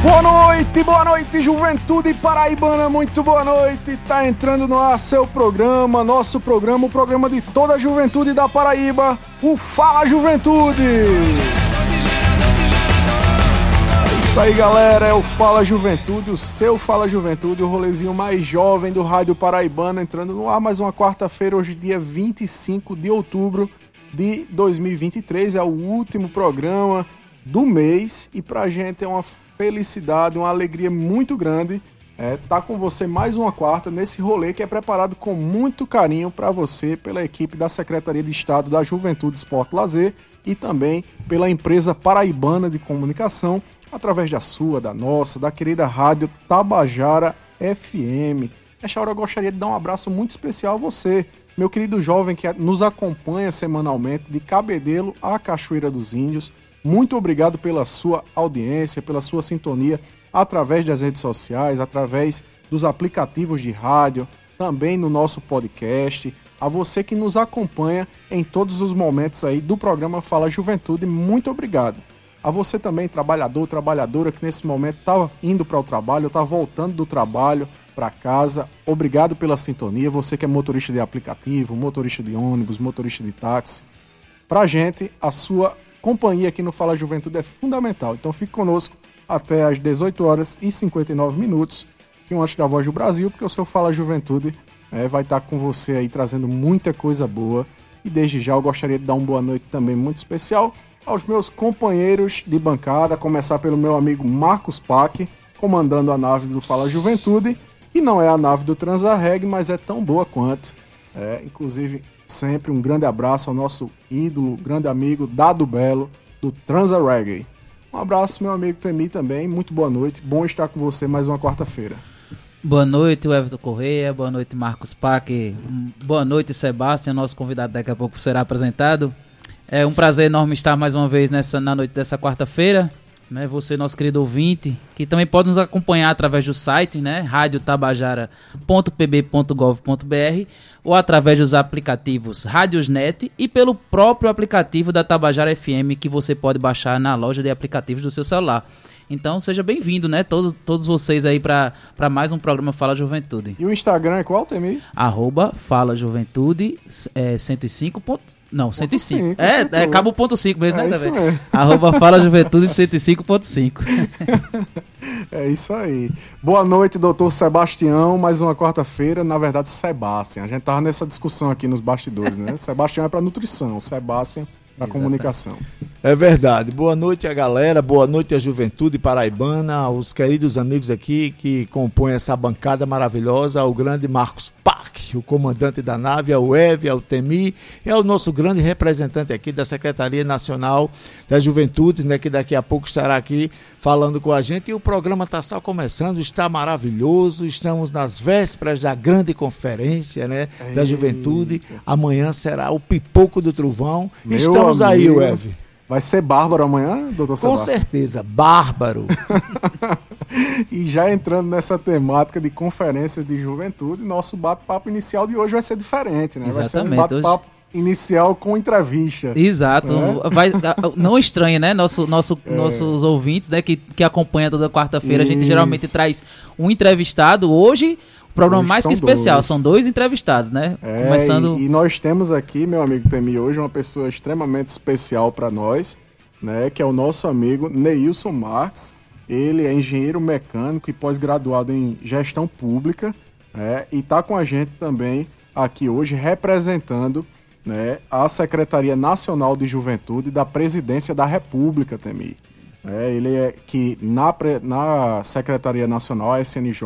Boa noite, boa noite, juventude paraibana, muito boa noite. Tá entrando no ar seu programa, nosso programa, o programa de toda a juventude da Paraíba, o Fala Juventude. É isso aí, galera, é o Fala Juventude, o seu Fala Juventude, o rolezinho mais jovem do Rádio Paraibana, entrando no ar mais uma quarta-feira, hoje dia 25 de outubro de 2023, é o último programa do mês e pra gente é uma felicidade, uma alegria muito grande é, tá com você mais uma quarta nesse rolê que é preparado com muito carinho para você pela equipe da Secretaria de Estado da Juventude, Esporte Lazer e também pela empresa paraibana de comunicação através da sua, da nossa, da querida rádio Tabajara FM. Nesta hora eu gostaria de dar um abraço muito especial a você, meu querido jovem que nos acompanha semanalmente de Cabedelo à Cachoeira dos Índios. Muito obrigado pela sua audiência, pela sua sintonia através das redes sociais, através dos aplicativos de rádio, também no nosso podcast. A você que nos acompanha em todos os momentos aí do programa Fala Juventude, muito obrigado. A você também, trabalhador, trabalhadora que nesse momento está indo para o trabalho, está voltando do trabalho para casa, obrigado pela sintonia. Você que é motorista de aplicativo, motorista de ônibus, motorista de táxi. Para gente, a sua companhia aqui no Fala Juventude é fundamental. Então fique conosco até às 18 horas e 59 minutos, que um antes da Voz do Brasil, porque o seu Fala Juventude é, vai estar com você aí trazendo muita coisa boa. E desde já eu gostaria de dar uma boa noite também muito especial aos meus companheiros de bancada, começar pelo meu amigo Marcos Pac, comandando a nave do Fala Juventude, que não é a nave do Transarreg, mas é tão boa quanto. É, inclusive, sempre um grande abraço ao nosso ídolo, grande amigo Dado Belo, do Transa Reggae. Um abraço, meu amigo Temi também. Muito boa noite. Bom estar com você mais uma quarta-feira. Boa noite, Everton Correia. Boa noite, Marcos Pac. Boa noite, Sebastião. Nosso convidado daqui a pouco será apresentado. É um prazer enorme estar mais uma vez nessa, na noite dessa quarta-feira. Né, você, nosso querido ouvinte, que também pode nos acompanhar através do site, né, radiotabajara.pb.gov.br ou através dos aplicativos Radiosnet e pelo próprio aplicativo da Tabajara FM que você pode baixar na loja de aplicativos do seu celular. Então seja bem-vindo, né? Todos, todos vocês aí para mais um programa Fala Juventude. E o Instagram é qual, Temi? Arroba Fala Juventude é, 105. Não, 105. 5, é, é, acaba o ponto 5 mesmo, é né? Isso mesmo. Arroba Fala Juventude 105.5. é isso aí. Boa noite, doutor Sebastião. Mais uma quarta-feira, na verdade, Sebastião. A gente tava nessa discussão aqui nos bastidores, né? Sebastião é para nutrição, Sebastião da comunicação. É verdade. Boa noite a galera, boa noite a juventude paraibana, os queridos amigos aqui que compõem essa bancada maravilhosa, o grande Marcos Park, o comandante da nave, ao Eve, ao Temi, é o nosso grande representante aqui da Secretaria Nacional das Juventudes, né, que daqui a pouco estará aqui falando com a gente. E o programa está só começando, está maravilhoso. Estamos nas vésperas da grande conferência né, da juventude. Amanhã será o pipoco do trovão. Meu Estamos amigo. aí, Web. Vai ser bárbaro amanhã, doutor Com Sebastião? certeza, bárbaro. e já entrando nessa temática de conferência de juventude, nosso bate-papo inicial de hoje vai ser diferente, né? Exatamente. Vai ser um bate-papo hoje inicial com entrevista. Exato. É? Vai, não estranha, né? Nosso, nosso, é. Nossos ouvintes, né? Que, que acompanham toda quarta-feira, a gente geralmente traz um entrevistado. Hoje, programa mais que especial, dois. são dois entrevistados, né? É, Começando... E, e, nós temos aqui, meu amigo Temi, hoje uma pessoa extremamente especial para nós, né? Que é o nosso amigo Neilson Marques. Ele é engenheiro mecânico e pós-graduado em gestão pública, né? E está com a gente também aqui hoje representando né, a Secretaria Nacional de Juventude da Presidência da República, Temi. É, ele é que na, na Secretaria Nacional, a SNJ,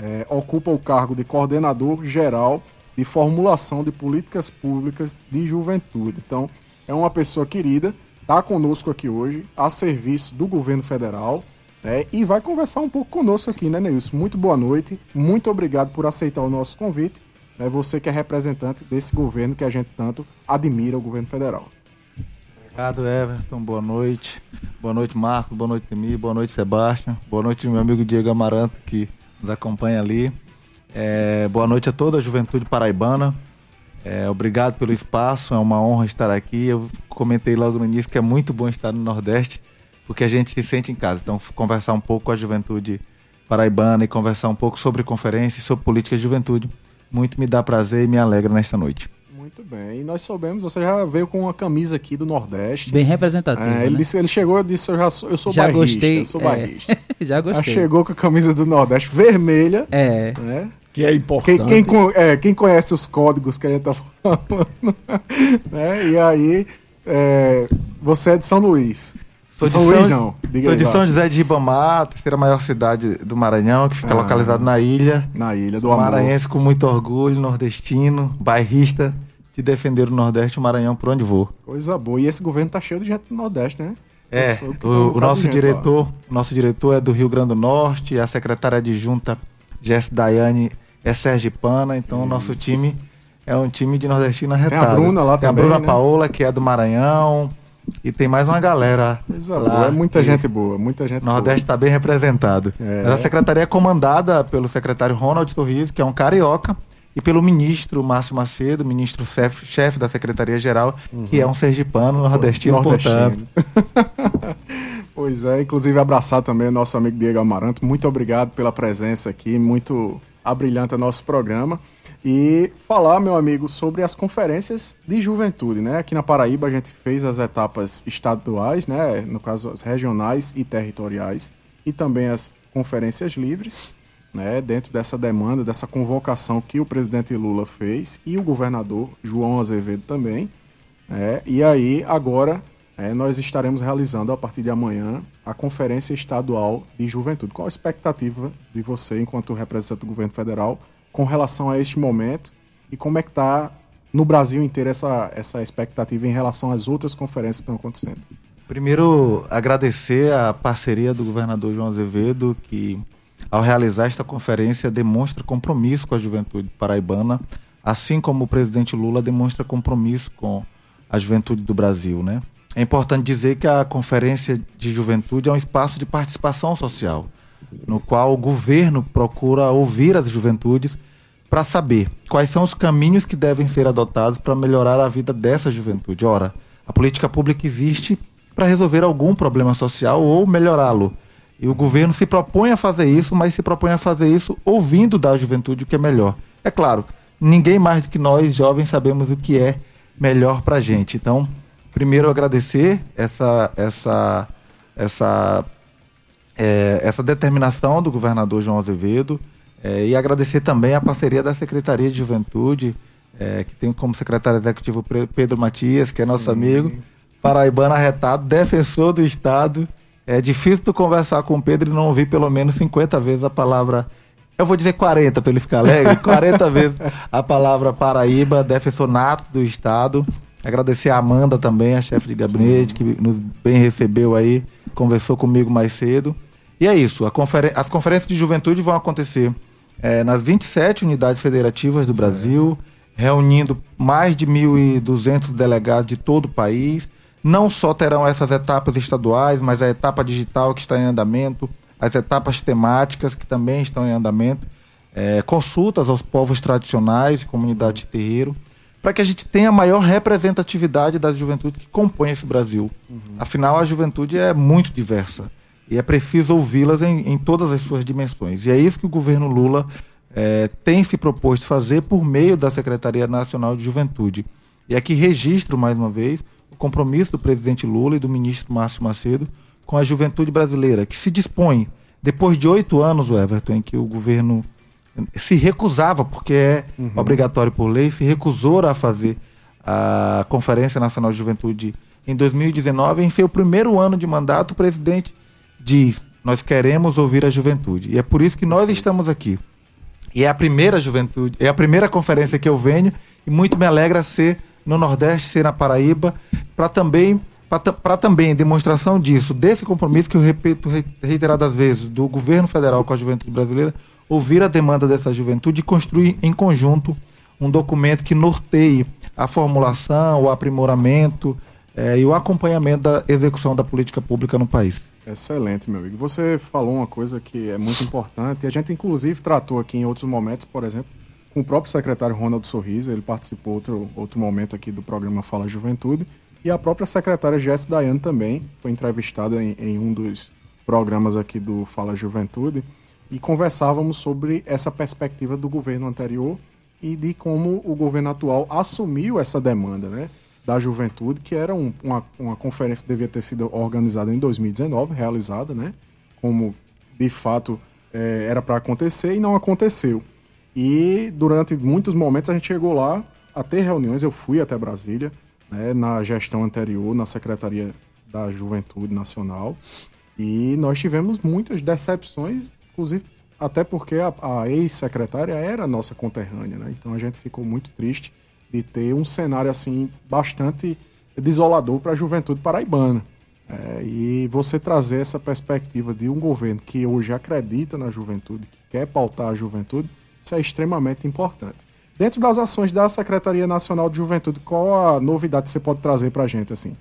é, ocupa o cargo de coordenador geral de formulação de políticas públicas de juventude. Então, é uma pessoa querida, está conosco aqui hoje, a serviço do governo federal, né, e vai conversar um pouco conosco aqui, né, Neilson? Muito boa noite, muito obrigado por aceitar o nosso convite é você que é representante desse governo que a gente tanto admira, o governo federal. Obrigado, Everton. Boa noite. Boa noite, Marcos. Boa noite, Temi. Boa noite, Sebastião. Boa noite, meu amigo Diego Amaranto, que nos acompanha ali. É, boa noite a toda a juventude paraibana. É, obrigado pelo espaço, é uma honra estar aqui. Eu comentei logo no início que é muito bom estar no Nordeste, porque a gente se sente em casa. Então, conversar um pouco com a juventude paraibana e conversar um pouco sobre conferência e sobre política de juventude, muito me dá prazer e me alegra nesta noite. Muito bem. E nós soubemos, você já veio com uma camisa aqui do Nordeste. Bem representativa. É, ele, né? disse, ele chegou e disse: Eu, já sou, eu sou Já bairrista. gostei, Eu sou é. bairrista. Já Já gostei. chegou com a camisa do Nordeste vermelha. É. Né? Que é importante. Quem, quem, é, quem conhece os códigos que a gente tá falando, né? E aí, é, você é de São Luís. Sou de São São, Luís, não. Diga sou aí, de. São José de Ribamar, terceira maior cidade do Maranhão, que fica Ah. localizado na ilha. Na ilha do amor. Maranhense com muito orgulho, nordestino, bairrista, de defender o Nordeste e o Maranhão por onde vou. Coisa boa. E esse governo tá cheio de gente do Nordeste, né? É, que tá o, o nosso gente diretor, o nosso diretor é do Rio Grande do Norte, a secretária adjunta Jess Daiane é sergipana, então o nosso time é um time de nordestino arretado. Bruna lá tem também, a Bruna né? Paola, que é do Maranhão, e tem mais uma galera Coisa lá. É muita gente boa. Muita gente O Nordeste está bem representado. É. Mas a secretaria é comandada pelo secretário Ronald Torres, que é um carioca, e pelo ministro Márcio Macedo, ministro chefe chefe da Secretaria-Geral, que é um sergipano nordestino, portanto. pois é, inclusive abraçar também o nosso amigo Diego Amaranto. Muito obrigado pela presença aqui, muito abrilhanta nosso programa. E falar, meu amigo, sobre as conferências de juventude, né? Aqui na Paraíba a gente fez as etapas estaduais, né? No caso, as regionais e territoriais, e também as conferências livres, né? Dentro dessa demanda, dessa convocação que o presidente Lula fez e o governador João Azevedo também. É, e aí, agora, é, nós estaremos realizando a partir de amanhã a Conferência Estadual de Juventude. Qual a expectativa de você, enquanto representante do governo federal, com relação a este momento e como é que está no Brasil inteiro essa, essa expectativa em relação às outras conferências que estão acontecendo? Primeiro, agradecer a parceria do governador João Azevedo, que ao realizar esta conferência demonstra compromisso com a juventude paraibana, assim como o presidente Lula demonstra compromisso com a juventude do Brasil, né? É importante dizer que a conferência de juventude é um espaço de participação social, no qual o governo procura ouvir as juventudes para saber quais são os caminhos que devem ser adotados para melhorar a vida dessa juventude. Ora, a política pública existe para resolver algum problema social ou melhorá-lo. E o governo se propõe a fazer isso, mas se propõe a fazer isso ouvindo da juventude o que é melhor. É claro, ninguém mais do que nós, jovens, sabemos o que é melhor para a gente. Então, primeiro agradecer essa, essa, essa, é, essa determinação do governador João Azevedo é, e agradecer também a parceria da Secretaria de Juventude, é, que tem como secretário executivo Pedro Matias, que é nosso Sim. amigo, paraibano arretado, defensor do Estado. É difícil tu conversar com o Pedro e não ouvir pelo menos 50 vezes a palavra. Eu vou dizer 40 para ele ficar alegre, 40 vezes a palavra Paraíba, defensor nato do Estado. Agradecer a Amanda também, a chefe de gabinete, que nos bem recebeu aí, conversou comigo mais cedo. E é isso, conferen- as conferências de juventude vão acontecer eh, nas 27 unidades federativas do Brasil, reunindo mais de 1.200 delegados de todo o país. Não só terão essas etapas estaduais, mas a etapa digital que está em andamento, as etapas temáticas que também estão em andamento, eh, consultas aos povos tradicionais e comunidades de terreiro, para que a gente tenha a maior representatividade das juventudes que compõem esse Brasil. Afinal, a juventude é muito diversa e é preciso ouvi-las em, em todas as suas dimensões. E é isso que o governo Lula eh, tem se proposto fazer por meio da Secretaria Nacional de Juventude. E aqui registro, mais uma vez, o compromisso do presidente Lula e do ministro Márcio Macedo com a juventude brasileira, que se dispõe, depois de oito anos, o Everton, em que o governo se recusava, porque é obrigatório por lei, se recusou a fazer a Conferência Nacional de Juventude em 2019. Em seu primeiro ano de mandato, o presidente diz: Nós queremos ouvir a juventude. E é por isso que nós estamos aqui. E é a primeira juventude, é a primeira conferência que eu venho e muito me alegra ser no Nordeste, ser na Paraíba, para também para também em demonstração disso, desse compromisso que eu repito re- reiteradas vezes do governo federal com a juventude brasileira, ouvir a demanda dessa juventude e construir em conjunto um documento que norteie a formulação, o aprimoramento eh, e o acompanhamento da execução da política pública no país. Excelente, meu amigo. Você falou uma coisa que é muito importante, e a gente inclusive tratou aqui em outros momentos, por exemplo, com o próprio secretário Ronald Sorriso, ele participou outro, outro momento aqui do programa Fala Juventude, E a própria secretária Jess Dayan também foi entrevistada em, em um dos programas aqui do Fala Juventude e conversávamos sobre essa perspectiva do governo anterior e de como o governo atual assumiu essa demanda né, da juventude, que era um, uma, uma conferência que devia ter sido organizada em 2019, realizada, né, como de fato é, era para acontecer e não aconteceu. E durante muitos momentos a gente chegou lá a ter reuniões, eu fui até Brasília, né, na gestão anterior, na Secretaria da Juventude Nacional, e nós tivemos muitas decepções, inclusive até porque a, a ex-secretária era nossa conterrânea, né? Então a gente ficou muito triste de ter um cenário assim bastante desolador para a juventude paraibana. É, e você trazer essa perspectiva de um governo que hoje acredita na juventude, que quer pautar a juventude, isso é extremamente importante. Dentro das ações da Secretaria Nacional de Juventude, qual a novidade que você pode trazer para a gente assim?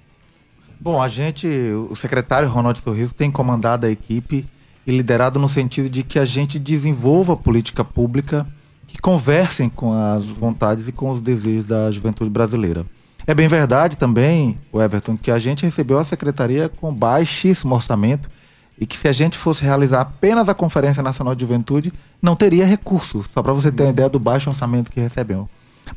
Bom, a gente, o secretário Ronaldo Sorriso tem comandado a equipe e liderado no sentido de que a gente desenvolva política pública que conversem com as vontades e com os desejos da juventude brasileira. É bem verdade também, Everton, que a gente recebeu a secretaria com baixíssimo orçamento e que se a gente fosse realizar apenas a Conferência Nacional de Juventude, não teria recursos, só para você ter uma ideia do baixo orçamento que recebemos.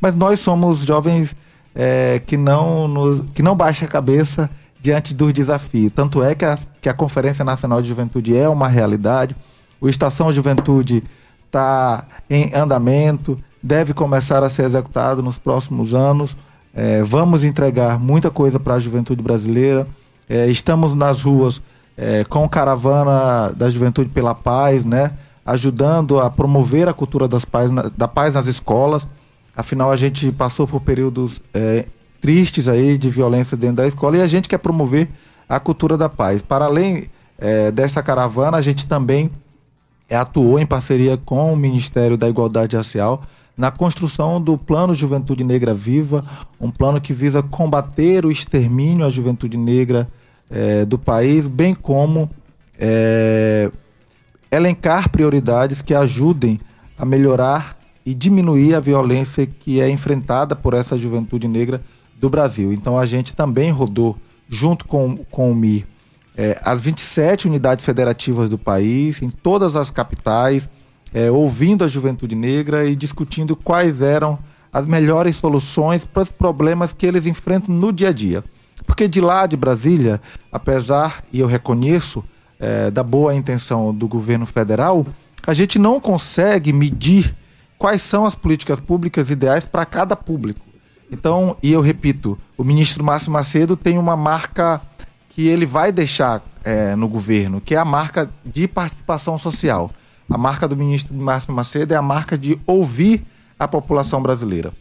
Mas nós somos jovens é, que, não nos, que não baixam a cabeça diante dos desafios. Tanto é que a, que a Conferência Nacional de Juventude é uma realidade, o Estação Juventude está em andamento, deve começar a ser executado nos próximos anos. É, vamos entregar muita coisa para a juventude brasileira. É, estamos nas ruas é, com caravana da Juventude pela Paz, né? ajudando a promover a cultura das paz, da paz nas escolas. Afinal, a gente passou por períodos é, tristes aí de violência dentro da escola e a gente quer promover a cultura da paz. Para além é, dessa caravana, a gente também atuou em parceria com o Ministério da Igualdade Racial na construção do Plano Juventude Negra Viva, um plano que visa combater o extermínio à juventude negra é, do país, bem como é, elencar prioridades que ajudem a melhorar e diminuir a violência que é enfrentada por essa juventude negra do Brasil. Então a gente também rodou, junto com, com o MIR, é, as 27 unidades federativas do país, em todas as capitais, é, ouvindo a juventude negra e discutindo quais eram as melhores soluções para os problemas que eles enfrentam no dia a dia. Porque de lá de Brasília, apesar, e eu reconheço, é, da boa intenção do governo federal, a gente não consegue medir quais são as políticas públicas ideais para cada público. Então, e eu repito, o ministro Márcio Macedo tem uma marca que ele vai deixar é, no governo, que é a marca de participação social. A marca do ministro Márcio Macedo é a marca de ouvir a população brasileira.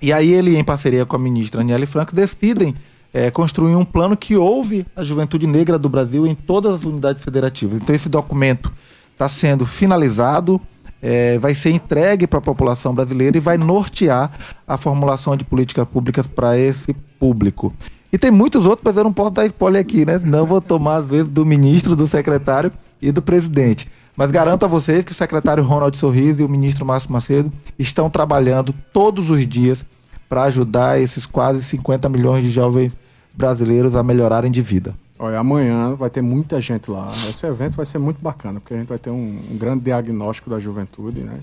E aí ele, em parceria com a ministra Aniele Franco, decidem é, construir um plano que ouve a juventude negra do Brasil em todas as unidades federativas. Então esse documento está sendo finalizado, é, vai ser entregue para a população brasileira e vai nortear a formulação de políticas públicas para esse público. E tem muitos outros, mas eu não posso dar spoiler aqui, né? Não vou tomar, às vezes, do ministro, do secretário e do presidente. Mas garanto a vocês que o secretário Ronald Sorriso e o ministro Márcio Macedo estão trabalhando todos os dias para ajudar esses quase 50 milhões de jovens brasileiros a melhorarem de vida. Olha, amanhã vai ter muita gente lá. Esse evento vai ser muito bacana, porque a gente vai ter um, um grande diagnóstico da juventude, né?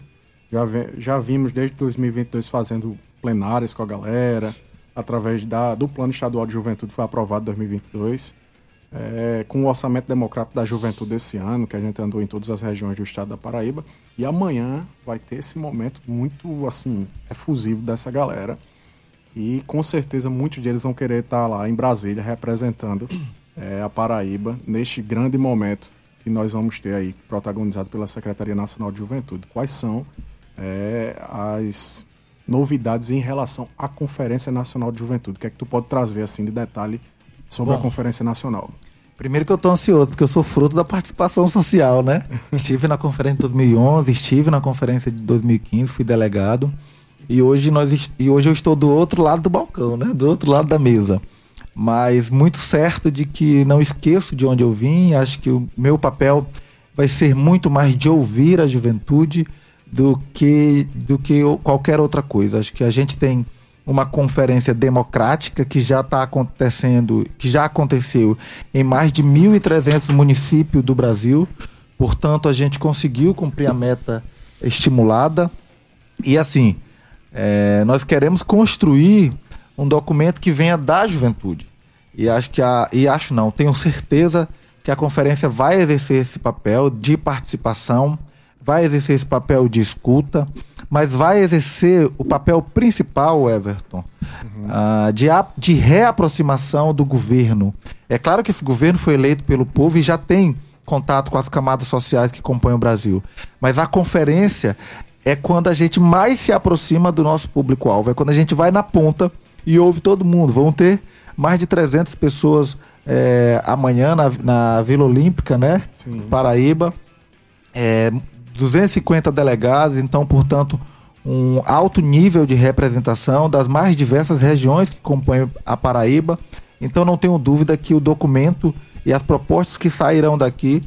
Já, já vimos desde 2022 fazendo plenárias com a galera, através da, do Plano Estadual de Juventude, foi aprovado em 2022, é, com o Orçamento Democrático da Juventude desse ano, que a gente andou em todas as regiões do estado da Paraíba. E amanhã vai ter esse momento muito, assim, efusivo dessa galera. E com certeza muitos deles vão querer estar lá em Brasília representando é, a Paraíba neste grande momento que nós vamos ter aí, protagonizado pela Secretaria Nacional de Juventude. Quais são é, as novidades em relação à Conferência Nacional de Juventude? O que é que tu pode trazer assim de detalhe sobre Bom, a Conferência Nacional? Primeiro que eu estou ansioso, porque eu sou fruto da participação social, né? estive na conferência de 2011, estive na conferência de 2015, fui delegado. E hoje, nós, e hoje eu estou do outro lado do balcão, né? Do outro lado da mesa mas muito certo de que não esqueço de onde eu vim. Acho que o meu papel vai ser muito mais de ouvir a juventude do que, do que qualquer outra coisa. Acho que a gente tem uma conferência democrática que já está acontecendo, que já aconteceu em mais de 1.300 municípios do Brasil. Portanto, a gente conseguiu cumprir a meta estimulada. E assim, é, nós queremos construir um documento que venha da juventude. E acho que a, e acho não, tenho certeza que a conferência vai exercer esse papel de participação, vai exercer esse papel de escuta, mas vai exercer o papel principal, Everton, uhum. uh, de, a, de reaproximação do governo. É claro que esse governo foi eleito pelo povo e já tem contato com as camadas sociais que compõem o Brasil. Mas a conferência é quando a gente mais se aproxima do nosso público-alvo, é quando a gente vai na ponta e ouve todo mundo. Vão ter mais de 300 pessoas é, amanhã na, na, Vila Olímpica, né? Sim. Paraíba. É, 250 delegados, então, portanto, um alto nível de representação das mais diversas regiões que compõem a Paraíba. Então, não tenho dúvida que o documento e as propostas que sairão daqui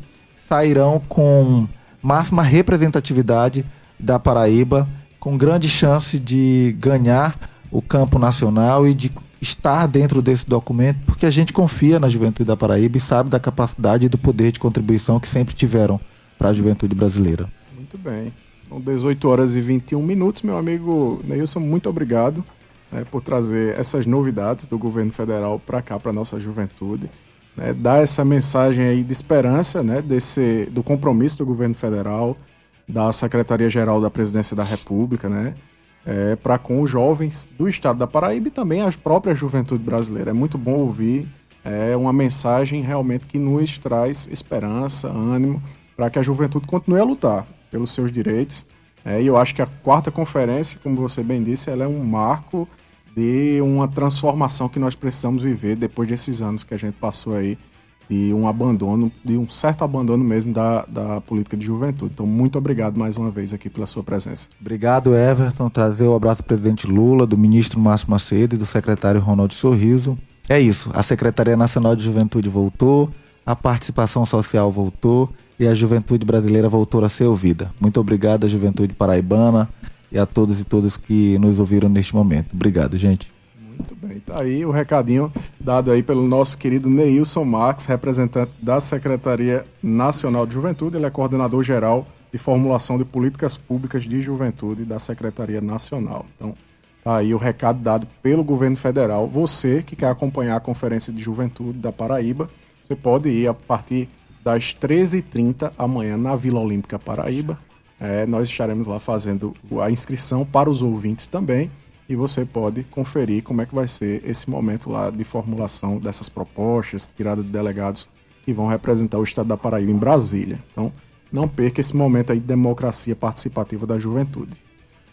sairão com máxima representatividade da Paraíba, com grande chance de ganhar o campo nacional e de estar dentro desse documento, porque a gente confia na juventude da Paraíba e sabe da capacidade e do poder de contribuição que sempre tiveram para a juventude brasileira. Muito bem. São 18 horas e 21 minutos, meu amigo Neilson, muito obrigado né, por trazer essas novidades do governo federal para cá, para nossa juventude. Né, dar essa mensagem aí de esperança né, desse, do compromisso do governo federal, da Secretaria-Geral da Presidência da República, né, é, para com os jovens do estado da Paraíba e também as próprias juventude brasileira. É muito bom ouvir é uma mensagem realmente que nos traz esperança, ânimo, para que a juventude continue a lutar pelos seus direitos. É, e eu acho que a quarta conferência, como você bem disse, ela é um marco de uma transformação que nós precisamos viver depois desses anos que a gente passou aí de um abandono, de um certo abandono mesmo da, da política de juventude. Então, muito obrigado mais uma vez aqui pela sua presença. Obrigado, Everton. Trazer o abraço do presidente Lula, do ministro Márcio Macedo e do secretário Ronaldo Sorriso. É isso. A Secretaria Nacional de Juventude voltou, a participação social voltou e a juventude brasileira voltou a ser ouvida. Muito obrigado à juventude paraibana e a todos e todas que nos ouviram neste momento. Obrigado, gente. Muito bem, tá aí o recadinho dado aí pelo nosso querido Neilson Max, representante da Secretaria Nacional de Juventude, ele é coordenador geral de formulação de políticas públicas de juventude da Secretaria Nacional. Então, tá aí o recado dado pelo governo federal. Você que quer acompanhar a Conferência de Juventude da Paraíba, você pode ir a partir das 13h30 amanhã na Vila Olímpica Paraíba. É, nós estaremos lá fazendo a inscrição para os ouvintes também e você pode conferir como é que vai ser esse momento lá de formulação dessas propostas, tirada de delegados que vão representar o estado da Paraíba em Brasília. Então, não perca esse momento aí de democracia participativa da juventude.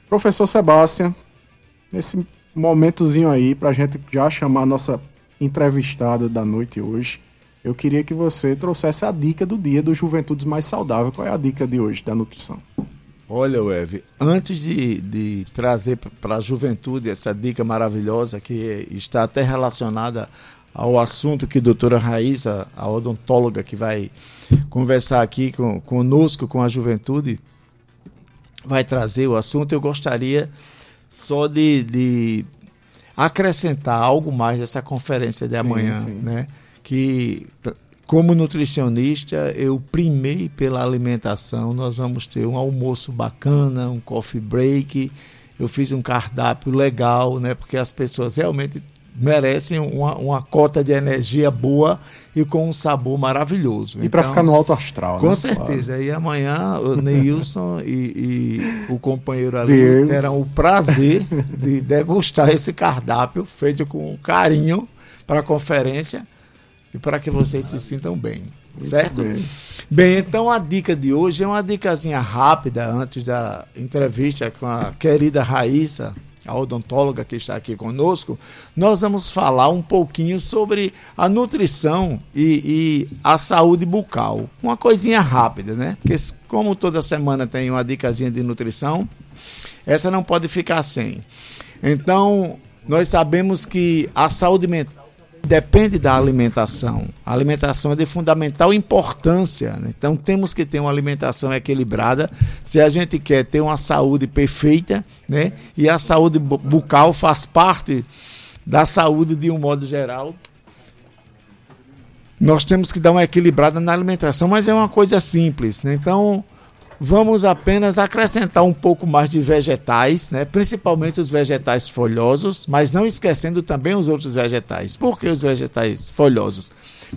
Professor Sebastião, nesse momentozinho aí, para a gente já chamar a nossa entrevistada da noite hoje, eu queria que você trouxesse a dica do dia do Juventudes Mais Saudável. Qual é a dica de hoje da nutrição? Olha, Weve, antes de, de trazer para a juventude essa dica maravilhosa que está até relacionada ao assunto que a doutora Raíssa, a odontóloga que vai conversar aqui com, conosco, com a juventude, vai trazer o assunto, eu gostaria só de, de acrescentar algo mais dessa conferência de sim, amanhã, sim. né? Que como nutricionista, eu primei pela alimentação. Nós vamos ter um almoço bacana, um coffee break. Eu fiz um cardápio legal, né? Porque as pessoas realmente merecem uma, uma cota de energia boa e com um sabor maravilhoso. E então, para ficar no alto astral, Com né? certeza. Claro. E amanhã o Neilson e, e, o companheiro ali terão o prazer de degustar esse cardápio feito com carinho para a conferência e para que vocês se sintam bem. Certo? Bem. bem, então a dica de hoje é uma dicasinha rápida antes da entrevista com a querida Raíssa, a odontóloga que está aqui conosco. Nós vamos falar um pouquinho sobre a nutrição e, e a saúde bucal. Uma coisinha rápida, né? Porque como toda semana tem uma dicasinha de nutrição, essa não pode ficar sem. Então, nós sabemos que a saúde mental depende da alimentação. A alimentação é de fundamental importância. Né? Então temos que ter uma alimentação equilibrada se a gente quer ter uma saúde perfeita, né? E a saúde bucal faz parte da saúde de um modo geral. Nós temos que dar uma equilibrada na alimentação, mas é uma coisa simples, né? Então, vamos apenas acrescentar um pouco mais de vegetais, né? principalmente os vegetais folhosos, mas não esquecendo também os outros vegetais. Por que os vegetais folhosos?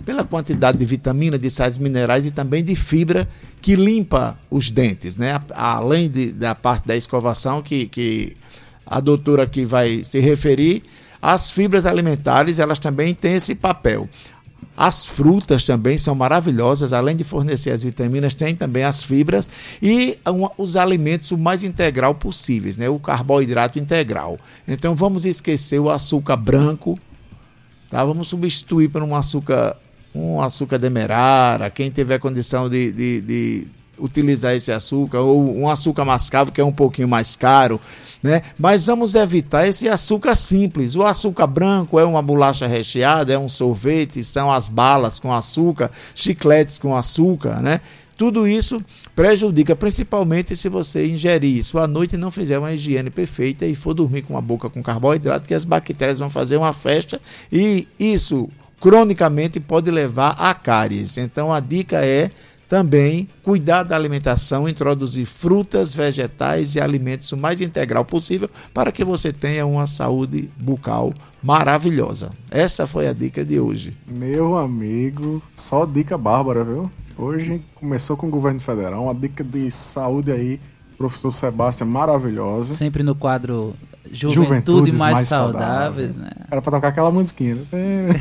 Pela quantidade de vitamina, de sais minerais e também de fibra que limpa os dentes, né? além de, da parte da escovação que, que a doutora aqui vai se referir, as fibras alimentares elas também têm esse papel. As frutas também são maravilhosas, além de fornecer as vitaminas, tem também as fibras e os alimentos o mais integral possíveis, né? O carboidrato integral. Então vamos esquecer o açúcar branco, tá? Vamos substituir por um açúcar um açúcar demerara, quem tiver condição de, de, de utilizar esse açúcar, ou um açúcar mascavo que é um pouquinho mais caro, né? Mas vamos evitar esse açúcar simples. O açúcar branco é uma bolacha recheada, é um sorvete, são as balas com açúcar, chicletes com açúcar, né? Tudo isso prejudica, principalmente se você ingerir isso à noite e não fizer uma higiene perfeita e for dormir com a boca com carboidrato, que as bactérias vão fazer uma festa e isso cronicamente pode levar a cáries. Então a dica é também cuidar da alimentação, introduzir frutas, vegetais e alimentos o mais integral possível para que você tenha uma saúde bucal maravilhosa. Essa foi a dica de hoje. Meu amigo, só dica bárbara, viu? Hoje começou com o governo federal, uma dica de saúde aí, professor Sebastião, maravilhosa. Sempre no quadro Juventudes mais, mais saudáveis, né? Era pra tocar aquela musiquinha. Né?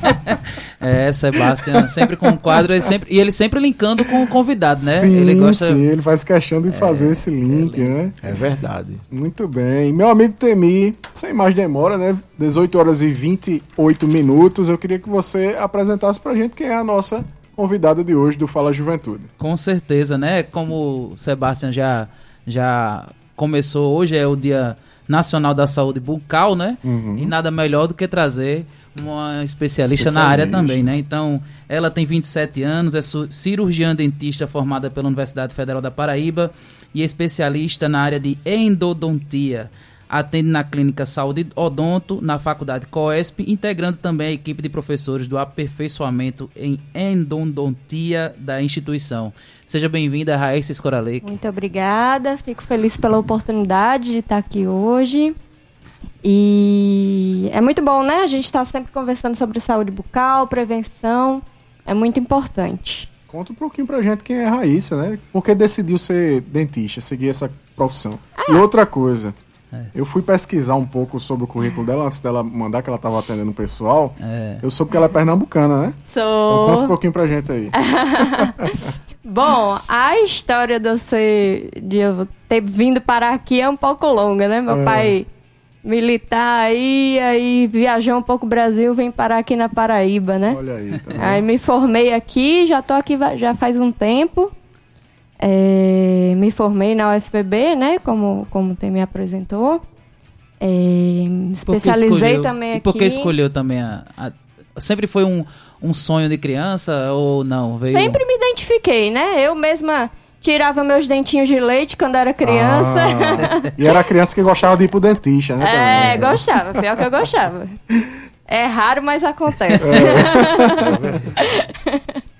é, Sebastião, sempre com o quadro, ele sempre, e ele sempre linkando com o convidado, né? Sim, ele gosta... sim, ele faz questão de é, fazer esse link, é né? É verdade. Muito bem. Meu amigo Temi, sem mais demora, né? 18 horas e 28 minutos, eu queria que você apresentasse pra gente quem é a nossa convidada de hoje do Fala Juventude. Com certeza, né? Como o Sebastião já, já começou, hoje é o dia Nacional da Saúde Bucal, né? Uhum. E nada melhor do que trazer uma especialista, especialista, na área também, né? Então, ela tem 27 anos, é cirurgiã dentista formada pela Universidade Federal da Paraíba e é especialista na área de endodontia. Atende na Clínica Saúde Odonto, na Faculdade COESP, integrando também a equipe de professores do aperfeiçoamento em endodontia da instituição. Seja bem-vinda, Raíssa Escoraleque. Muito obrigada, fico feliz pela oportunidade de estar aqui hoje. E é muito bom, né? A gente está sempre conversando sobre saúde bucal, prevenção, é muito importante. Conta um pouquinho pra gente quem é a Raíssa, né? Por que decidiu ser dentista, seguir essa profissão? Ah. E outra coisa, é. Eu fui pesquisar um pouco sobre o currículo dela antes dela mandar que ela estava atendendo o pessoal. É. Eu soube que ela é pernambucana, né? Sou. Então conta um pouquinho pra gente aí. Bom, a história de eu, ser, de eu ter vindo parar aqui é um pouco longa, né? Meu é. pai militar aí, aí viajou um pouco o Brasil, vem parar aqui na Paraíba, né? Olha aí. Tá aí me formei aqui, já tô aqui já faz um tempo. É, me formei na UFPB, né? Como, como tem me apresentou. É, especializei escolheu, também aqui. E por que escolheu também a, a, Sempre foi um, um sonho de criança ou não? Veio... Sempre me identifiquei, né? Eu mesma tirava meus dentinhos de leite quando era criança. Ah, e era criança que gostava de ir pro dentista, né? É, também. gostava, pior que eu gostava. É raro, mas acontece. É.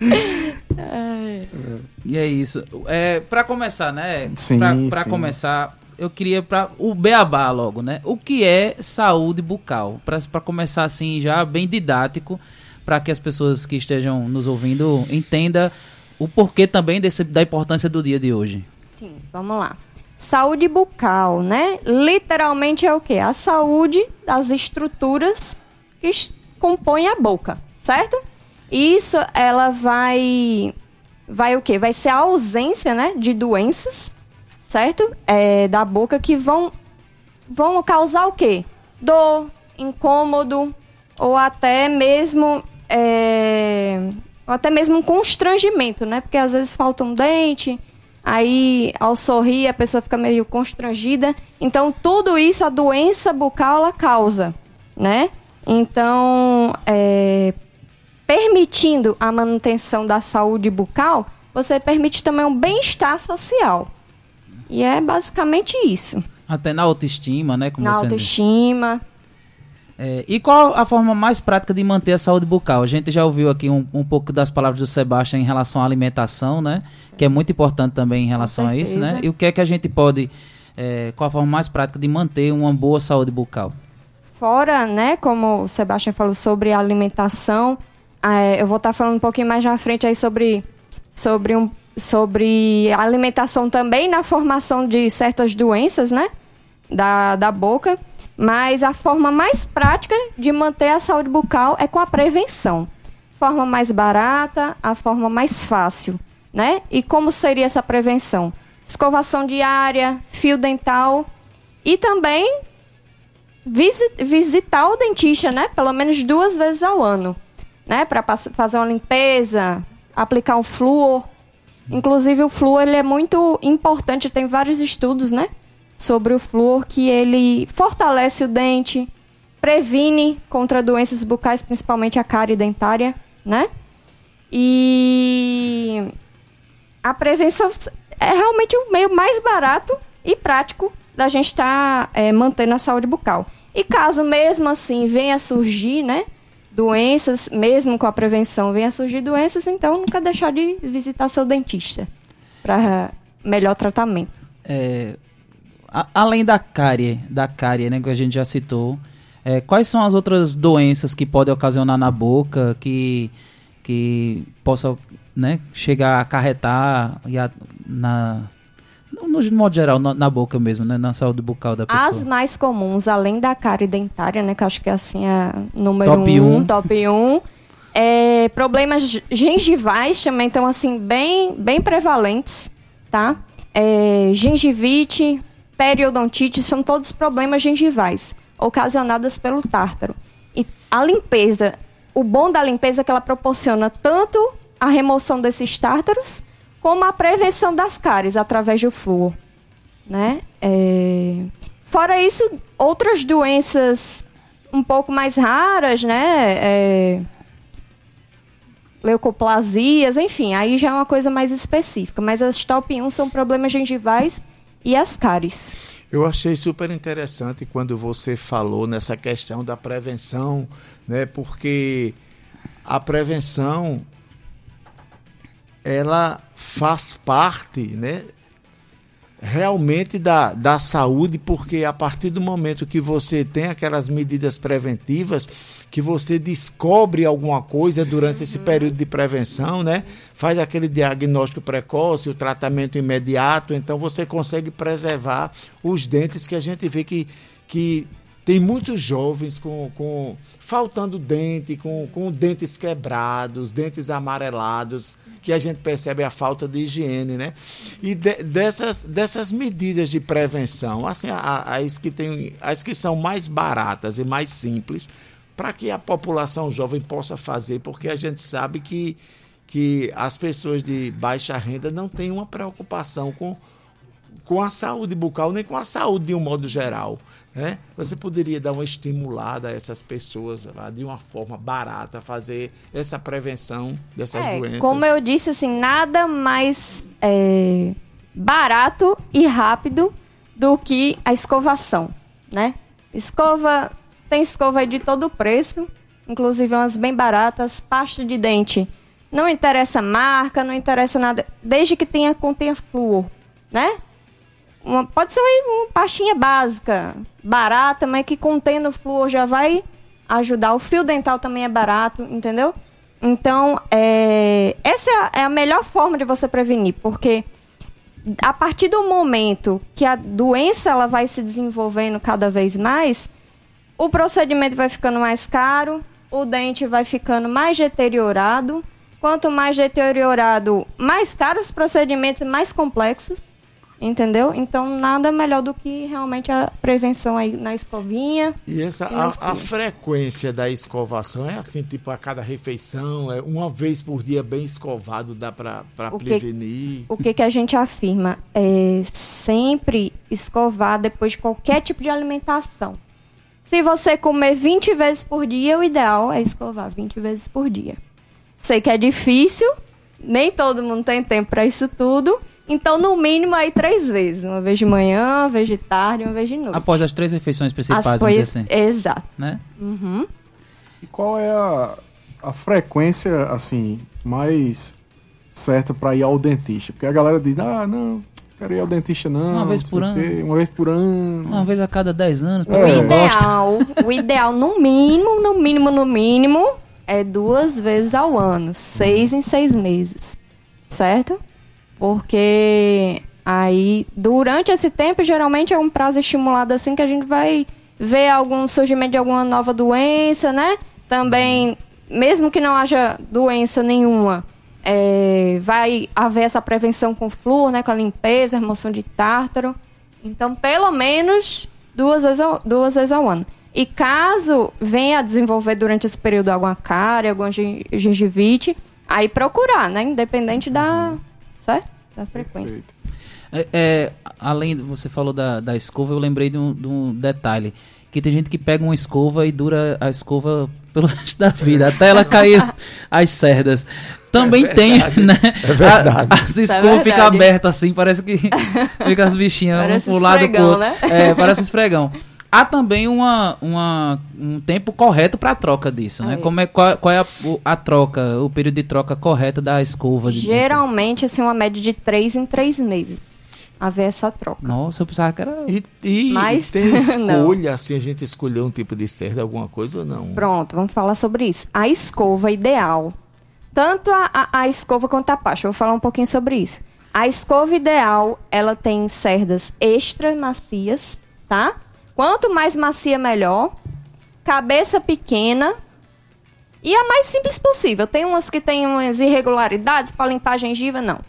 E é isso. É, para começar, né? Sim. Pra, pra sim. começar, eu queria para o beabá logo, né? O que é saúde bucal? Para começar assim já bem didático, para que as pessoas que estejam nos ouvindo entendam o porquê também desse, da importância do dia de hoje. Sim, vamos lá. Saúde bucal, né? Literalmente é o que? A saúde das estruturas que compõem a boca, certo? Isso ela vai vai o quê? Vai ser a ausência, né, de doenças, certo? É, da boca que vão vão causar o quê? Dor, incômodo ou até mesmo é, ou até mesmo um constrangimento, né? Porque às vezes falta um dente, aí ao sorrir a pessoa fica meio constrangida. Então tudo isso a doença bucal ela causa, né? Então, é, permitindo a manutenção da saúde bucal, você permite também um bem-estar social. E é basicamente isso. Até na autoestima, né? Como Na autoestima. É, e qual a forma mais prática de manter a saúde bucal? A gente já ouviu aqui um, um pouco das palavras do Sebastião em relação à alimentação, né? Que é muito importante também em relação a isso, né? E o que é que a gente pode. É, qual a forma mais prática de manter uma boa saúde bucal? Fora, né, como o Sebastião falou sobre a alimentação, eh, eu vou estar falando um pouquinho mais na frente aí sobre, sobre, um, sobre alimentação também na formação de certas doenças, né, da, da boca. Mas a forma mais prática de manter a saúde bucal é com a prevenção. Forma mais barata, a forma mais fácil, né? E como seria essa prevenção? Escovação diária, fio dental e também visi- visitar o dentista, né? Pelo menos duas vezes ao ano, né? Para fazer uma limpeza, aplicar um flúor. Inclusive o flúor ele é muito importante, tem vários estudos, né? Sobre o flúor que ele fortalece o dente, previne contra doenças bucais, principalmente a cárie dentária, né? E a prevenção é realmente o meio mais barato e prático da gente estar mantendo a saúde bucal. E caso mesmo assim venha a surgir, né, doenças, mesmo com a prevenção venha a surgir doenças, então nunca deixar de visitar seu dentista para melhor tratamento. É, a- além da cárie, da cárie, né, que a gente já citou, é, quais são as outras doenças que podem ocasionar na boca que que possa, né, chegar a acarretar e a- na no, no modo geral na, na boca mesmo, né, na saúde bucal da pessoa? As mais comuns, além da cárie dentária, né, que eu acho que assim é número Top um, um. top 1, é, problemas gengivais também estão assim bem, bem prevalentes, tá? É, gengivite, periodontite, são todos problemas gengivais ocasionados pelo tártaro. E a limpeza, o bom da limpeza é que ela proporciona tanto a remoção desses tártaros como a prevenção das cáries através do flúor né? É, Fora isso, outras doenças um pouco mais raras, né? É, Leucoplasias, enfim, aí já é uma coisa mais específica. Mas as top 1 são problemas gengivais e as cáries. Eu achei super interessante quando você falou nessa questão da prevenção, né? Porque a prevenção ela faz parte, né? Realmente da, da saúde, porque a partir do momento que você tem aquelas medidas preventivas, que você descobre alguma coisa durante esse período de prevenção, né? Faz aquele diagnóstico precoce, o tratamento imediato, então você consegue preservar os dentes que a gente vê que, que tem muitos jovens com, com faltando dente, com, com dentes quebrados, dentes amarelados, que a gente percebe a falta de higiene, né? E de- dessas, dessas medidas de prevenção, assim, as que, tem, as que são mais baratas e mais simples, para que a população jovem possa fazer, porque a gente sabe que, que as pessoas de baixa renda não têm uma preocupação com, com a saúde bucal, nem com a saúde de um modo geral. Né? Você poderia dar uma estimulada a essas pessoas lá, de uma forma barata, fazer essa prevenção dessas É, doenças. como eu disse, assim, nada mais é, barato e rápido do que a escovação, né? Escova, tem escova de todo preço, inclusive umas bem baratas, pasta de dente. Não interessa a marca, não interessa nada, desde que tenha contenha flúor, né? Uma- pode ser uma pastinha básica, barata, mas que contendo flúor já vai ajudar. O fio dental também é barato, entendeu? Então, é, essa é a, é a melhor forma de você prevenir, porque a partir do momento que a doença ela vai se desenvolvendo cada vez mais, o procedimento vai ficando mais caro, o dente vai ficando mais deteriorado. Quanto mais deteriorado, mais caros os procedimentos mais complexos. Entendeu? Então, nada melhor do que realmente a prevenção aí na escovinha. E essa, E a, a frequência da escovação é assim, tipo, a cada refeição, é uma vez por dia bem escovado, dá para O que- prevenir. O que, que a gente afirma? É sempre escovar depois de qualquer tipo de alimentação. Se você comer 20 vezes por dia, o ideal é escovar 20 vezes por dia. Sei que é difícil, nem todo mundo tem tempo para isso tudo. Então, no mínimo, aí três vezes. Uma vez de manhã, uma vez de tarde, uma vez de noite. Após as três refeições principais, As vamos dizer assim. Exato. Né? Uhum. E qual é a, a frequência, assim, mais certa pra ir ao dentista? Porque a galera diz, ah, não, quero ir ao dentista não. Uma vez não por ano. quê, Uma vez por ano. Uma vez a cada 10 anos, É. O ideal, o ideal, no mínimo, no mínimo, no mínimo, é duas vezes ao ano. Seis em seis meses. Certo? Porque aí, durante esse tempo, geralmente é um prazo estimulado assim que a gente vai ver algum surgimento de alguma nova doença, né? Também, mesmo que não haja doença nenhuma, é, vai haver essa prevenção com flúor, né? Com a limpeza, remoção de tártaro. Então, pelo menos duas vezes ao, duas vezes ao ano. E caso venha a desenvolver durante esse período alguma cárie, alguma gen- gengivite, aí procurar, né? Independente da, certo? Da frequência. É, é, além, você falou da, da escova, eu lembrei de um, de um detalhe. Que tem gente que pega uma escova e dura a escova pelo resto da vida, até ela cair as cerdas. Também tem, né? É verdade. A, as é escovas ficam verdade. abertas assim, parece que fica as bichinhas um Parece pro lado pro esfregão, outro. né? É, parece um esfregão. Há também uma, uma, um tempo correto para a troca disso, né? É. Como é, qual, qual é a, a troca, o período de troca correto da escova? De, Geralmente, assim, uma média de três em três meses. Haver essa troca. Nossa, eu pensava que era... E, e Mas- tem não. escolha, assim, a gente escolher um tipo de cerda, alguma coisa ou não? Pronto, vamos falar sobre isso. A escova ideal. Tanto a, a, a escova quanto a pasta. Eu vou falar um pouquinho sobre isso. A escova ideal, ela tem cerdas extra macias, tá? Quanto mais macia, melhor. Cabeça pequena. E a mais simples possível. Tem umas que tem umas irregularidades para limpar a gengiva, não.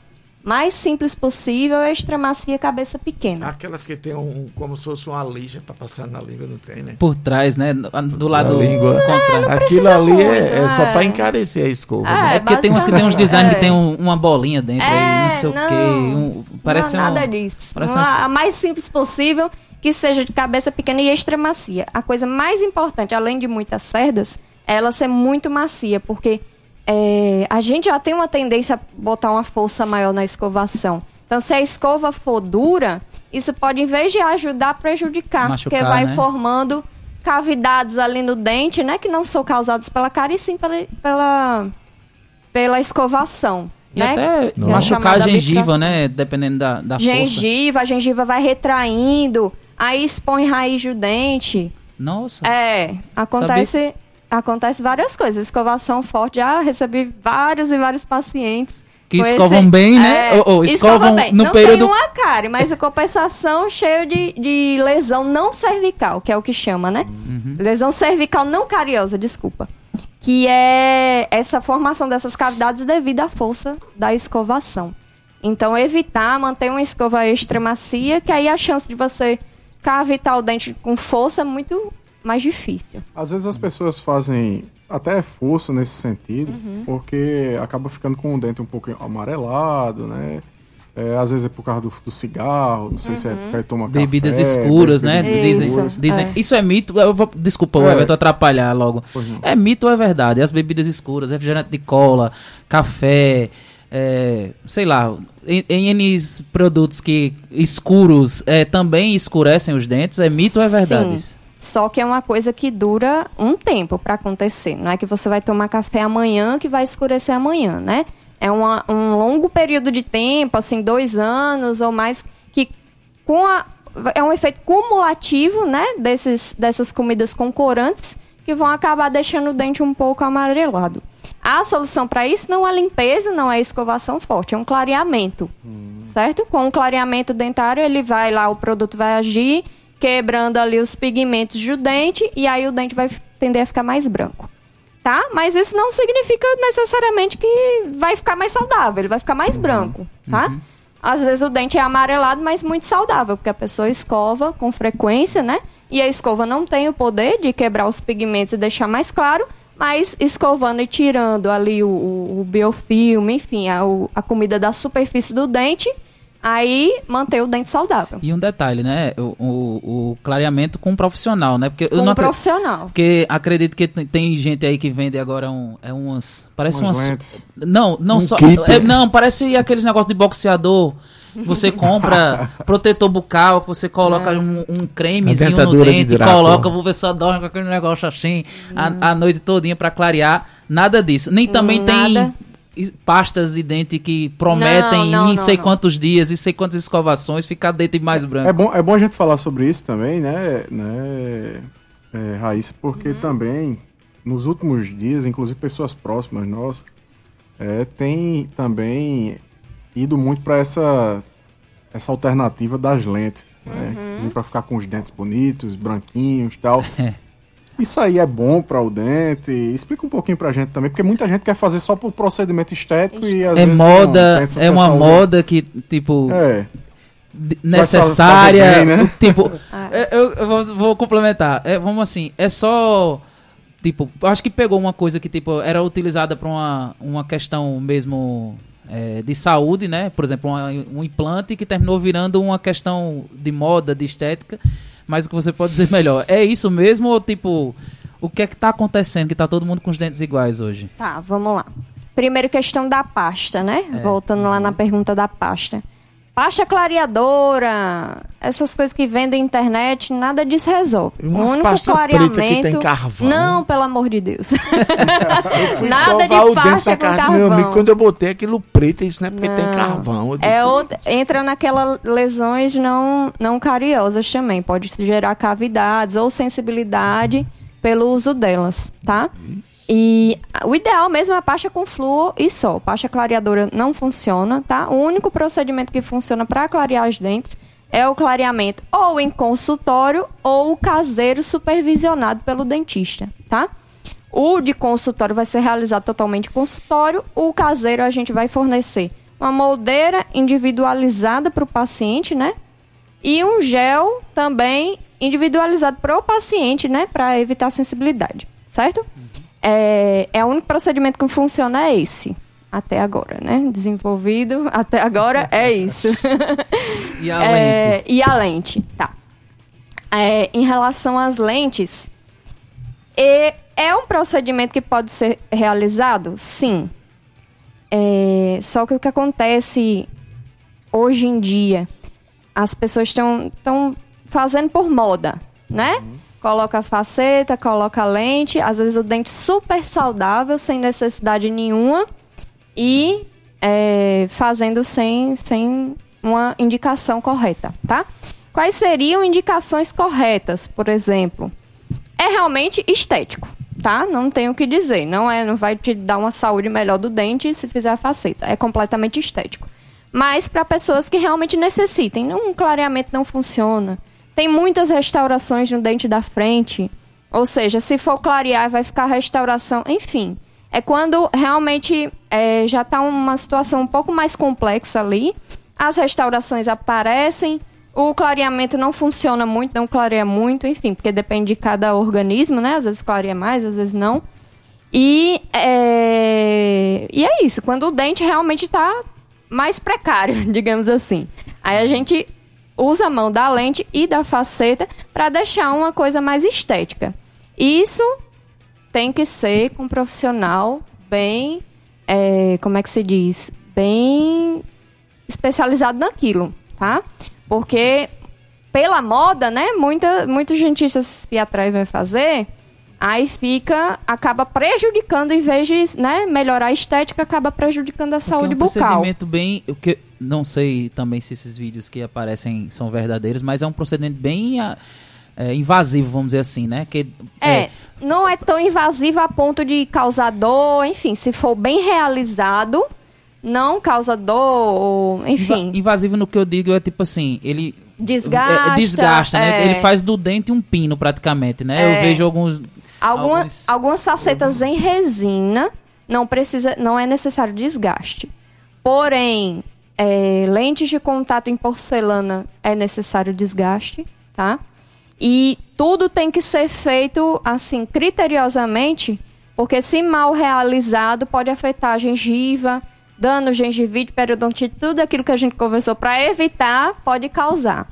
Mais simples possível, extra macia, cabeça pequena. Aquelas que tem um, como se fosse uma lixa pra passar na língua, não tem, né? por trás, né? Do lado Da língua. contrário. Aquilo ali é, muito, é só é. pra encarecer a escova. É, né? É porque tem uns que tem uns designs que é. tem um- uma bolinha dentro aí, não sei o não, quê. um- parece não, um, nada disso. parece Uma- uma- A mais simples possível, que seja de cabeça pequena e extra macia. A coisa mais importante, além de muitas cerdas, é ela ser muito macia, porque é, a gente já tem uma tendência a botar uma força maior na escovação. Então, se a escova for dura, isso pode, em vez de ajudar, prejudicar. Machucar, porque vai né? formando cavidades ali no dente, né? Que não são causadas pela cárie, e sim pela, pela, pela escovação. E né? até Que é machucar a gengiva, bifração. né? Dependendo da, da força. gengiva, a gengiva vai retraindo, aí expõe raiz do dente. Nossa. É, acontece, acontece várias coisas. Escovação forte, já recebi vários e vários pacientes. Que escovam esse- bem, né? É, Ou- ou escova escovam bem. no não período- tem uma cárie, mas a compensação cheio de, de lesão não cervical, que é o que chama, né? Uhum. Lesão cervical não cariosa, desculpa. Que é essa formação dessas cavidades devido à força da escovação. Então, evitar, manter uma escova extra macia, que aí a chance de você cavitar o dente com força é muito mais difícil. Às vezes as pessoas fazem até força nesse sentido, Uhum. porque acaba ficando com o dente um pouco amarelado, né? É, às vezes é por causa do, do cigarro, não sei se é porque aí toma Bebidas café, escuras, né? bebidas Isso, Dizem, escuras. dizem, é. Isso é mito. Eu vou, desculpa, É. Everton, atrapalhar logo. É mito ou é verdade? As bebidas escuras, refrigerante de cola, café, é, sei lá, em, em N produtos que escuros é, também escurecem os dentes. É mito ou é verdade? Sim. Só que é uma coisa que dura um tempo para acontecer. Não é que você vai tomar café amanhã que vai escurecer amanhã, né? É uma- um longo período de tempo, assim, dois anos ou mais, que com a, é um efeito cumulativo, né? Desses, dessas comidas com corantes que vão acabar deixando o dente um pouco amarelado. A solução para isso não é limpeza, não é escovação forte, é um clareamento. Certo? Com o clareamento dentário, ele vai lá, o produto vai agir, quebrando ali os pigmentos do dente, e aí o dente vai tender a ficar mais branco. Tá? Mas isso não significa necessariamente que vai ficar mais saudável, ele vai ficar mais branco, tá? Às vezes o dente é amarelado, mas muito saudável, porque a pessoa escova com frequência, né? E a escova não tem o poder de quebrar os pigmentos e deixar mais claro, mas escovando e tirando ali o, o, o biofilme, enfim, a, o- a comida da superfície do dente, Aí manter o dente saudável. E um detalhe, né? O, o, o clareamento com um profissional, né? Porque eu Com não um profissional. Porque acredito que tem- gente aí que vende agora um, é umas. Parece Umas umas. lentes. Não, não Um só. é, não, parece aqueles negócios de boxeador. Você compra protetor bucal, que você coloca um, um cremezinho no de dente, Drácula. coloca, vou ver se dorme com aquele negócio assim a, a noite todinha pra clarear. Nada disso. Nem também Nada. tem pastas de dente que prometem Não, não, em não, sei não. quantos dias e sei quantas escovações ficar dente mais branco. É bom, é bom a gente falar sobre isso também, né, né é, Raíssa, porque Uhum. também, nos últimos dias, inclusive pessoas próximas nossas, é, tem também ido muito para essa, essa alternativa das lentes, né, Uhum. para ficar com os dentes bonitos, branquinhos e tal. Isso aí é bom para o dente? Explica um pouquinho pra gente também, porque muita gente quer fazer só por procedimento estético e às É vezes não moda, se é a uma saúde- moda que, tipo, É. necessária. bem, né? Tipo, Ah. é, eu, eu vou, vou complementar. É, vamos assim, é só. Tipo, acho que pegou uma coisa que, tipo, era utilizada pra uma, uma questão mesmo é, de saúde, né? Por exemplo, uma- um implante que terminou virando uma questão de moda, de estética. Mas o que você pode dizer melhor? É isso mesmo ou, tipo, o que é que tá acontecendo que tá todo mundo com os dentes iguais hoje? Tá, vamos lá. Primeiro questão da pasta, né? É. Voltando lá na pergunta da pasta. Pasta clareadora, essas coisas que vendem na internet, nada disso resolve. Umas o único clareamento. tem carvão. Não, pelo amor de Deus. Nada de pasta com casa do meu carvão. amigo. Quando eu botei aquilo preto, isso não é porque tem Não. carvão. Eu disse, É outra, entra naquela lesões não, não cariosas também. Pode gerar cavidades ou sensibilidade pelo uso delas, tá? E o ideal mesmo é a pasta com flúor e só. Pasta clareadora não funciona, tá? O único procedimento que funciona para clarear os dentes é o clareamento ou em consultório ou caseiro supervisionado pelo dentista, tá? O de consultório vai ser realizado totalmente em consultório. O caseiro a gente vai fornecer uma moldeira individualizada para o paciente, né? E um gel também individualizado para o paciente, né? Para evitar sensibilidade, certo? É, é o único procedimento que funciona é esse. Até agora, né? Desenvolvido até agora é isso. E a É, lente? e a lente, tá. É, em relação às lentes, é, é um procedimento que pode ser realizado? Sim. É, só que o que acontece hoje em dia, as pessoas estão fazendo por moda, né? Coloca faceta, coloca lente, às vezes o dente super saudável, sem necessidade nenhuma, e é, fazendo sem, sem uma indicação correta, tá? Quais seriam indicações corretas, por exemplo? É realmente estético, tá? Não tenho o que dizer. Não é, não vai te dar uma saúde melhor do dente se fizer a faceta. É completamente estético. Mas para pessoas que realmente necessitem, um clareamento não funciona. Tem muitas restaurações no dente da frente. Ou seja, se for clarear, vai ficar restauração. Enfim, é quando realmente é, já está uma situação um pouco mais complexa ali. As restaurações aparecem, o clareamento não funciona muito, não clareia muito, enfim, porque depende de cada organismo, né? Às vezes clareia mais, às vezes não. E é, e é isso, quando o dente realmente está mais precário, digamos assim. Aí a gente usa a mão da lente e da faceta para deixar uma coisa mais estética. Isso tem que ser com um profissional bem, é, como é que se diz, bem especializado naquilo, tá? Porque pela moda, né, muita, muitos dentistas se atrevem a fazer, aí fica, acaba prejudicando em vez de, né, melhorar a estética, acaba prejudicando a saúde Porque é um bucal. procedimento bem. o que não sei também se esses vídeos que aparecem são verdadeiros, mas é um procedimento bem ah, é, invasivo, vamos dizer assim, né? Que, É, não é tão invasivo a ponto de causar dor, enfim, se for bem realizado, não causa dor, enfim, invasivo no que eu digo é tipo assim, ele. desgasta. é, é, desgasta, né? é. Ele faz do dente um pino praticamente, né? É. Eu vejo alguns. Alguma- alguns- Algumas facetas em resina não precisa, não é necessário desgaste. Porém, é, lentes de contato em porcelana é necessário desgaste, tá? E tudo tem que ser feito assim criteriosamente, porque se mal realizado pode afetar a gengiva, dano, gengivite, periodontite, tudo aquilo que a gente conversou para evitar pode causar.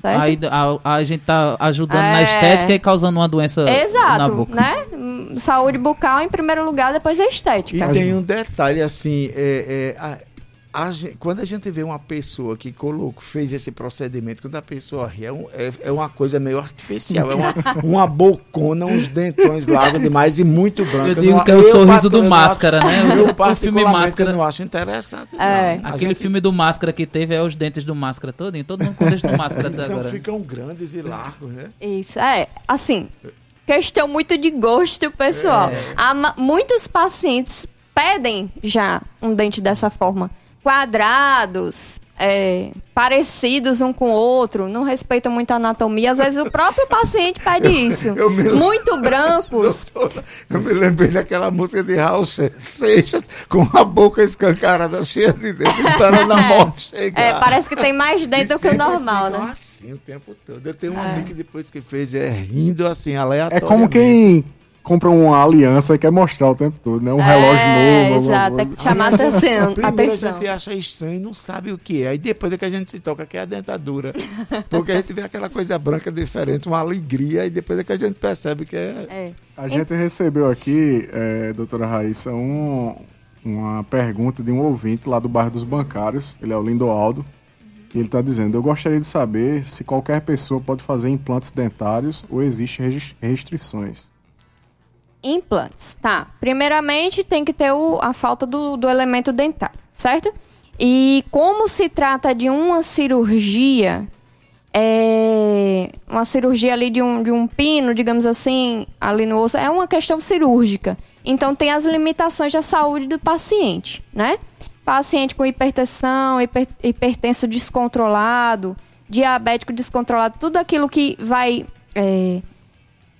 Certo? Aí a, a gente tá ajudando na É. estética e causando uma doença na Exato, boca. né? Saúde bucal em primeiro lugar, depois a E estética. tem um detalhe assim, é, é, a- a gen- quando a gente vê uma pessoa que colocou, fez esse procedimento, quando a pessoa ri, é, um- é- é uma coisa meio artificial, é uma, uma bocona, uns dentões largos demais e muito branco. Eu digo não- que é o sorriso do Máscara, né? Eu, O- filme Máscara. eu não acho interessante. É. não. Aquele gente- filme do Máscara que teve é os dentes do Máscara todinho. Todo mundo com dentes do Máscara até agora. ficam grandes e largos, né? Isso, é, assim, questão muito de gosto, pessoal. Há ma- muitos pacientes pedem já um dente dessa forma. Quadrados, é, parecidos um com o outro, não respeitam muito a anatomia. Às vezes o próprio paciente pede isso. eu me- Muito brancos. Doutora, eu me lembrei daquela música de Raul Seixas com a boca escancarada, cheia de dentes, esperando a morte chegar. É, parece que tem mais dente do que o sempre normal, né? assim o tempo todo. Eu tenho um amigo que depois que fez é rindo assim, É aleatoriamente. como quem compra uma aliança e quer mostrar o tempo todo, né? Um relógio é, novo. alguma Exato, tem coisa. que chamar atenção. Primeiro a gente acha estranho e não sabe o que é. Aí depois é que a gente se toca que é a dentadura. Porque a gente vê aquela coisa branca diferente, uma alegria, e depois é que a gente percebe que é. É. A gente recebeu aqui, é, doutora Raíssa, um- uma pergunta de um ouvinte lá do bairro dos Bancários. Ele é o Lindoaldo. E ele está dizendo: Eu gostaria de saber se qualquer pessoa pode fazer implantes dentários ou existem restrições. Implantes, tá. Primeiramente tem que ter o- a falta do, do elemento dentário, certo? E como se trata de uma cirurgia, é, uma cirurgia ali de um, de um pino, digamos assim, ali no osso, é uma questão cirúrgica. Então tem as limitações da saúde do paciente, né? Paciente com hipertensão, hiper- hipertenso descontrolado, diabético descontrolado, tudo aquilo que vai é,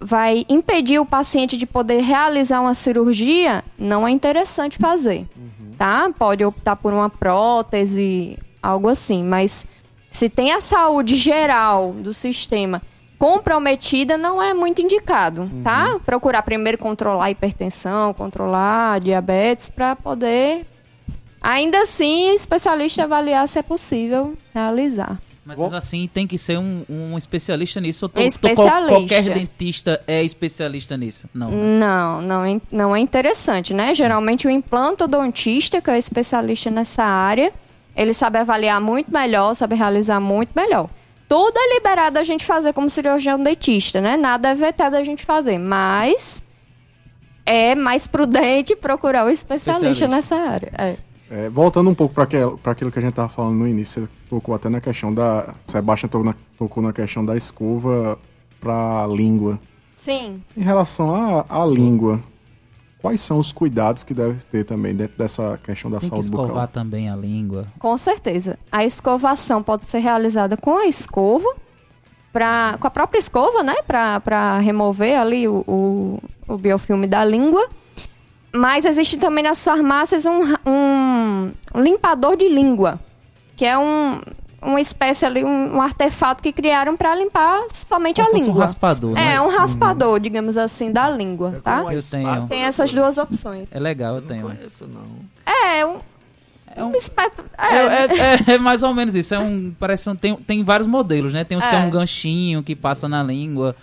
vai impedir o paciente de poder realizar uma cirurgia, não é interessante fazer, tá? Pode optar por uma prótese, algo assim, mas se tem a saúde geral do sistema comprometida, não é muito indicado, tá? Procurar primeiro controlar a hipertensão, controlar a diabetes para poder Ainda assim, o especialista avaliar se é possível realizar. Mas mesmo assim tem que ser um, um especialista nisso. Ou to- to- Especialista. qualquer dentista é especialista nisso. Não. né? Não, não, é- não é interessante, né? Geralmente o implantodontista, que é o especialista nessa área, ele sabe avaliar muito melhor, sabe realizar muito melhor. Tudo é liberado a gente fazer como cirurgião dentista, né? Nada é vetado a gente fazer, mas é mais prudente procurar o especialista, Especialista. nessa área. É. É, voltando um pouco para aquilo que a gente estava falando no início, você tocou até na questão da. Sebastião tocou na, tocou na questão da escova para língua. Sim. Em relação à, língua, quais são os cuidados que deve ter também dentro dessa questão da Tem que saúde escovar bucal? também a língua. Com certeza. A escovação pode ser realizada com a escova, pra, com a própria escova, né? Para remover ali o, o, o biofilme da língua. Mas existe também nas farmácias um, um limpador de língua, que é um, uma espécie ali, um, um artefato que criaram para limpar somente Como a fosse um língua. raspador, né? É, um raspador, digamos assim, da língua, tá? Como a Eu tenho. Tem essas duas opções. É legal, eu Não tenho. conheço, não. É, um, É um- um. É, É, é- é- é mais ou menos isso. É um, parece um, tem, tem vários modelos, né? Tem uns que é É. um ganchinho que passa na língua.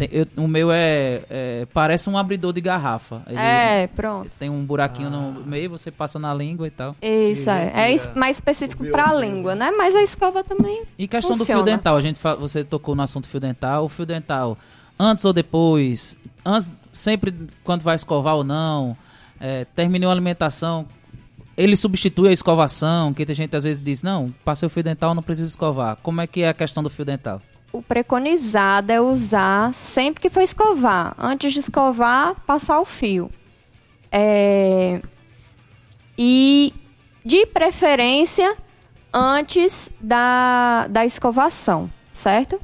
Tem- eu- o meu é, é- Parece um abridor de garrafa. Ele é, pronto. Tem um buraquinho no meio, você passa na língua e tal. Isso, é. É es- mais específico para a língua, né? Mas a escova também. E questão do Funciona. fio dental, a gente você tocou no assunto fio dental. O fio dental, antes ou depois, antes, sempre quando vai escovar ou não, é, terminou a alimentação, ele substitui a escovação, que tem gente às vezes diz, não, passei o fio dental, não preciso escovar. Como é que é a questão do fio dental? O preconizado é usar sempre que for escovar. Antes de escovar, passar o fio. É, E, de preferência, antes da, da escovação, certo?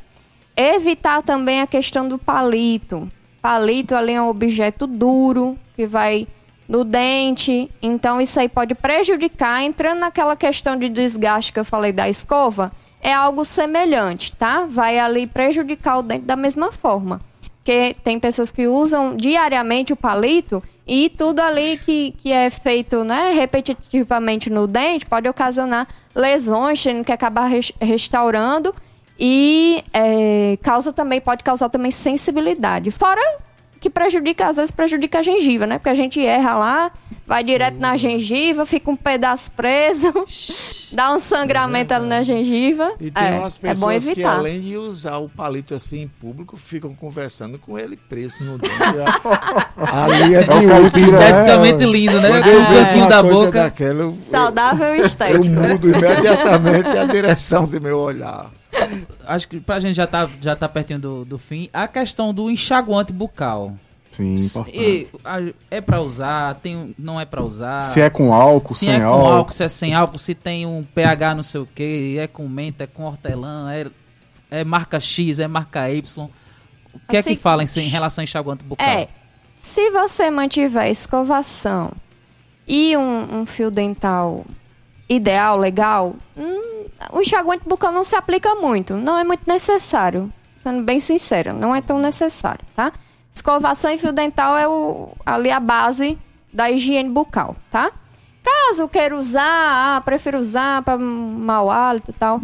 Evitar também a questão do palito. Palito ali é um objeto duro que vai no dente, então isso aí pode prejudicar. Entrando naquela questão de desgaste que eu falei da escova, é algo semelhante, tá? Vai ali prejudicar o dente da mesma forma. Porque tem pessoas que usam diariamente o palito e tudo ali que, que é feito né, repetitivamente no dente pode ocasionar lesões, tendo que acabar res- restaurando e é, causa também, pode causar também sensibilidade. Fora que prejudica, às vezes prejudica a gengiva, né? Porque a gente erra lá, vai direto na gengiva, fica um pedaço preso, dá um sangramento ali na gengiva. E tem é, umas é bom pessoas que, evitar. além de usar o palito assim em público, ficam conversando com ele preso no dente. Ali é de o último. caipira, né? Esteticamente lindo, né? Quando eu O vejo cantinho uma da coisa boca. daquela, eu, Saudável e eu, eu estético. mudo imediatamente a direção do meu olhar. Acho que pra gente já tá, já tá pertinho do, do fim. A questão do enxaguante bucal. Sim, importante. E, a- é pra usar, tem, não é pra usar. Se é com álcool, se sem é com álcool. álcool, se é sem álcool, se tem um pH não sei o que, é com menta, é com hortelã, é, é marca X, é marca Y. O que é Assim, que fala em, em relação a enxaguante bucal? É, se você mantiver escovação e um, um fio dental ideal, legal, hum, o enxaguante bucal não se aplica muito. Não é muito necessário. Sendo bem sincera, não é tão necessário, tá? Escovação e fio dental é o, ali a base da higiene bucal, tá? Caso queira usar, ah, prefiro usar para mau hálito e tal,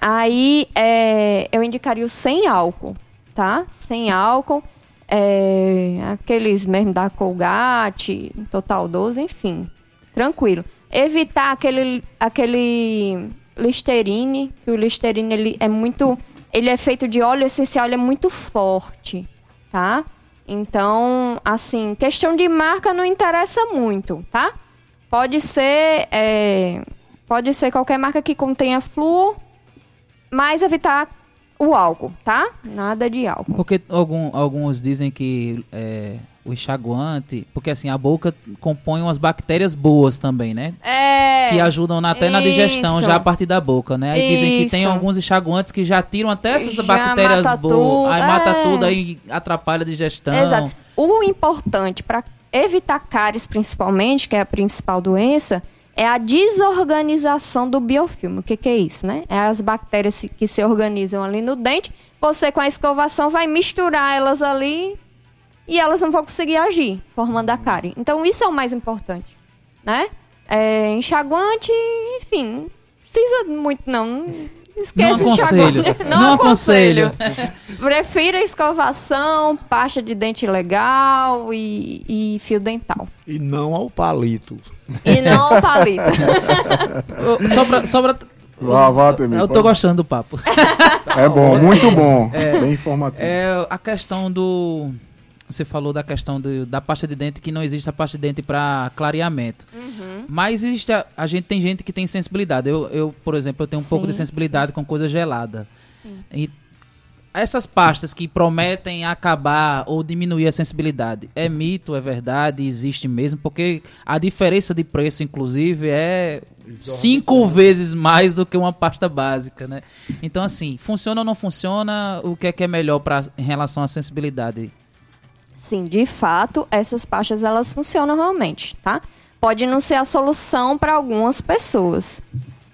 aí é, eu indicaria o sem álcool, tá? Sem álcool, é, aqueles mesmo da Colgate, Total 12, enfim, tranquilo. Evitar aquele, aquele Listerine, que o Listerine ele é muito, ele é feito de óleo essencial, ele é muito forte, tá? Então, assim, questão de marca não interessa muito, tá? Pode ser, é, pode ser qualquer marca que contenha flúor, mas evitar o álcool, tá? Nada de álcool. Porque algum- alguns dizem que é, o enxaguante. Porque assim, a boca compõe umas bactérias boas também, né? É. Que ajudam na- até na digestão isso. já a partir da boca, né? Aí dizem que tem Isso. alguns enxaguantes que já tiram até essas Já bactérias boas. Aí mata é. tudo, aí atrapalha a digestão. Exato. O importante para evitar cáries, principalmente, que é a principal doença, é a desorganização do biofilme. O que, que é isso, né? É as bactérias que se organizam ali no dente. Você, com a escovação, vai misturar elas ali e elas não vão conseguir agir, formando a cárie. Então, isso é o mais importante, né? É, enxaguante, enfim, não precisa muito, não. Esquece Não aconselho. enxaguante. Não aconselho. Prefira escovação, pasta de dente legal e, e fio dental. E não ao palito. E não o palito. Só pra, só pra- Vá, vá, Temir, Eu tô gostando do papo. É bom, muito bom. Bem informativo. É a questão do. Você falou da questão do- da pasta de dente que não existe a pasta de dente para clareamento. Uhum. Mas existe a, a gente tem gente que tem sensibilidade. Eu, eu por exemplo, eu tenho um pouco de Sim, sensibilidade com coisa gelada. E essas pastas que prometem acabar ou diminuir a sensibilidade, é mito, é verdade, existe mesmo, porque a diferença de preço, inclusive, é cinco vezes mais do que uma pasta básica, né? Então, assim, funciona ou não funciona? O que é que é melhor pra, em relação à sensibilidade? Sim, de fato, essas pastas elas funcionam realmente, tá? Pode não ser a solução para algumas pessoas.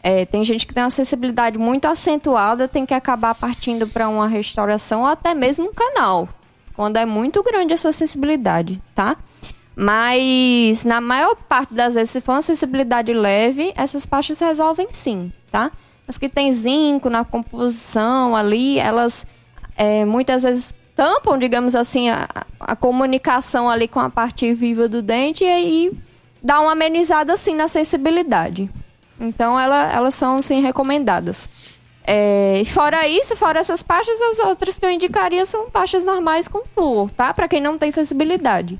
É, tem gente que tem uma sensibilidade muito acentuada, tem que acabar partindo para uma restauração ou até mesmo um canal, quando é muito grande essa sensibilidade, tá? Mas na maior parte das vezes, se for uma sensibilidade leve, essas pastas resolvem sim, tá? As que tem zinco na composição ali, elas é, muitas vezes tampam, digamos assim, a, a comunicação ali com a parte viva do dente e aí dá uma amenizada assim na sensibilidade. Então ela, elas são sim recomendadas. É, fora isso, fora essas pastas, as outras que eu indicaria são pastas normais com flúor, tá? Para quem não tem sensibilidade.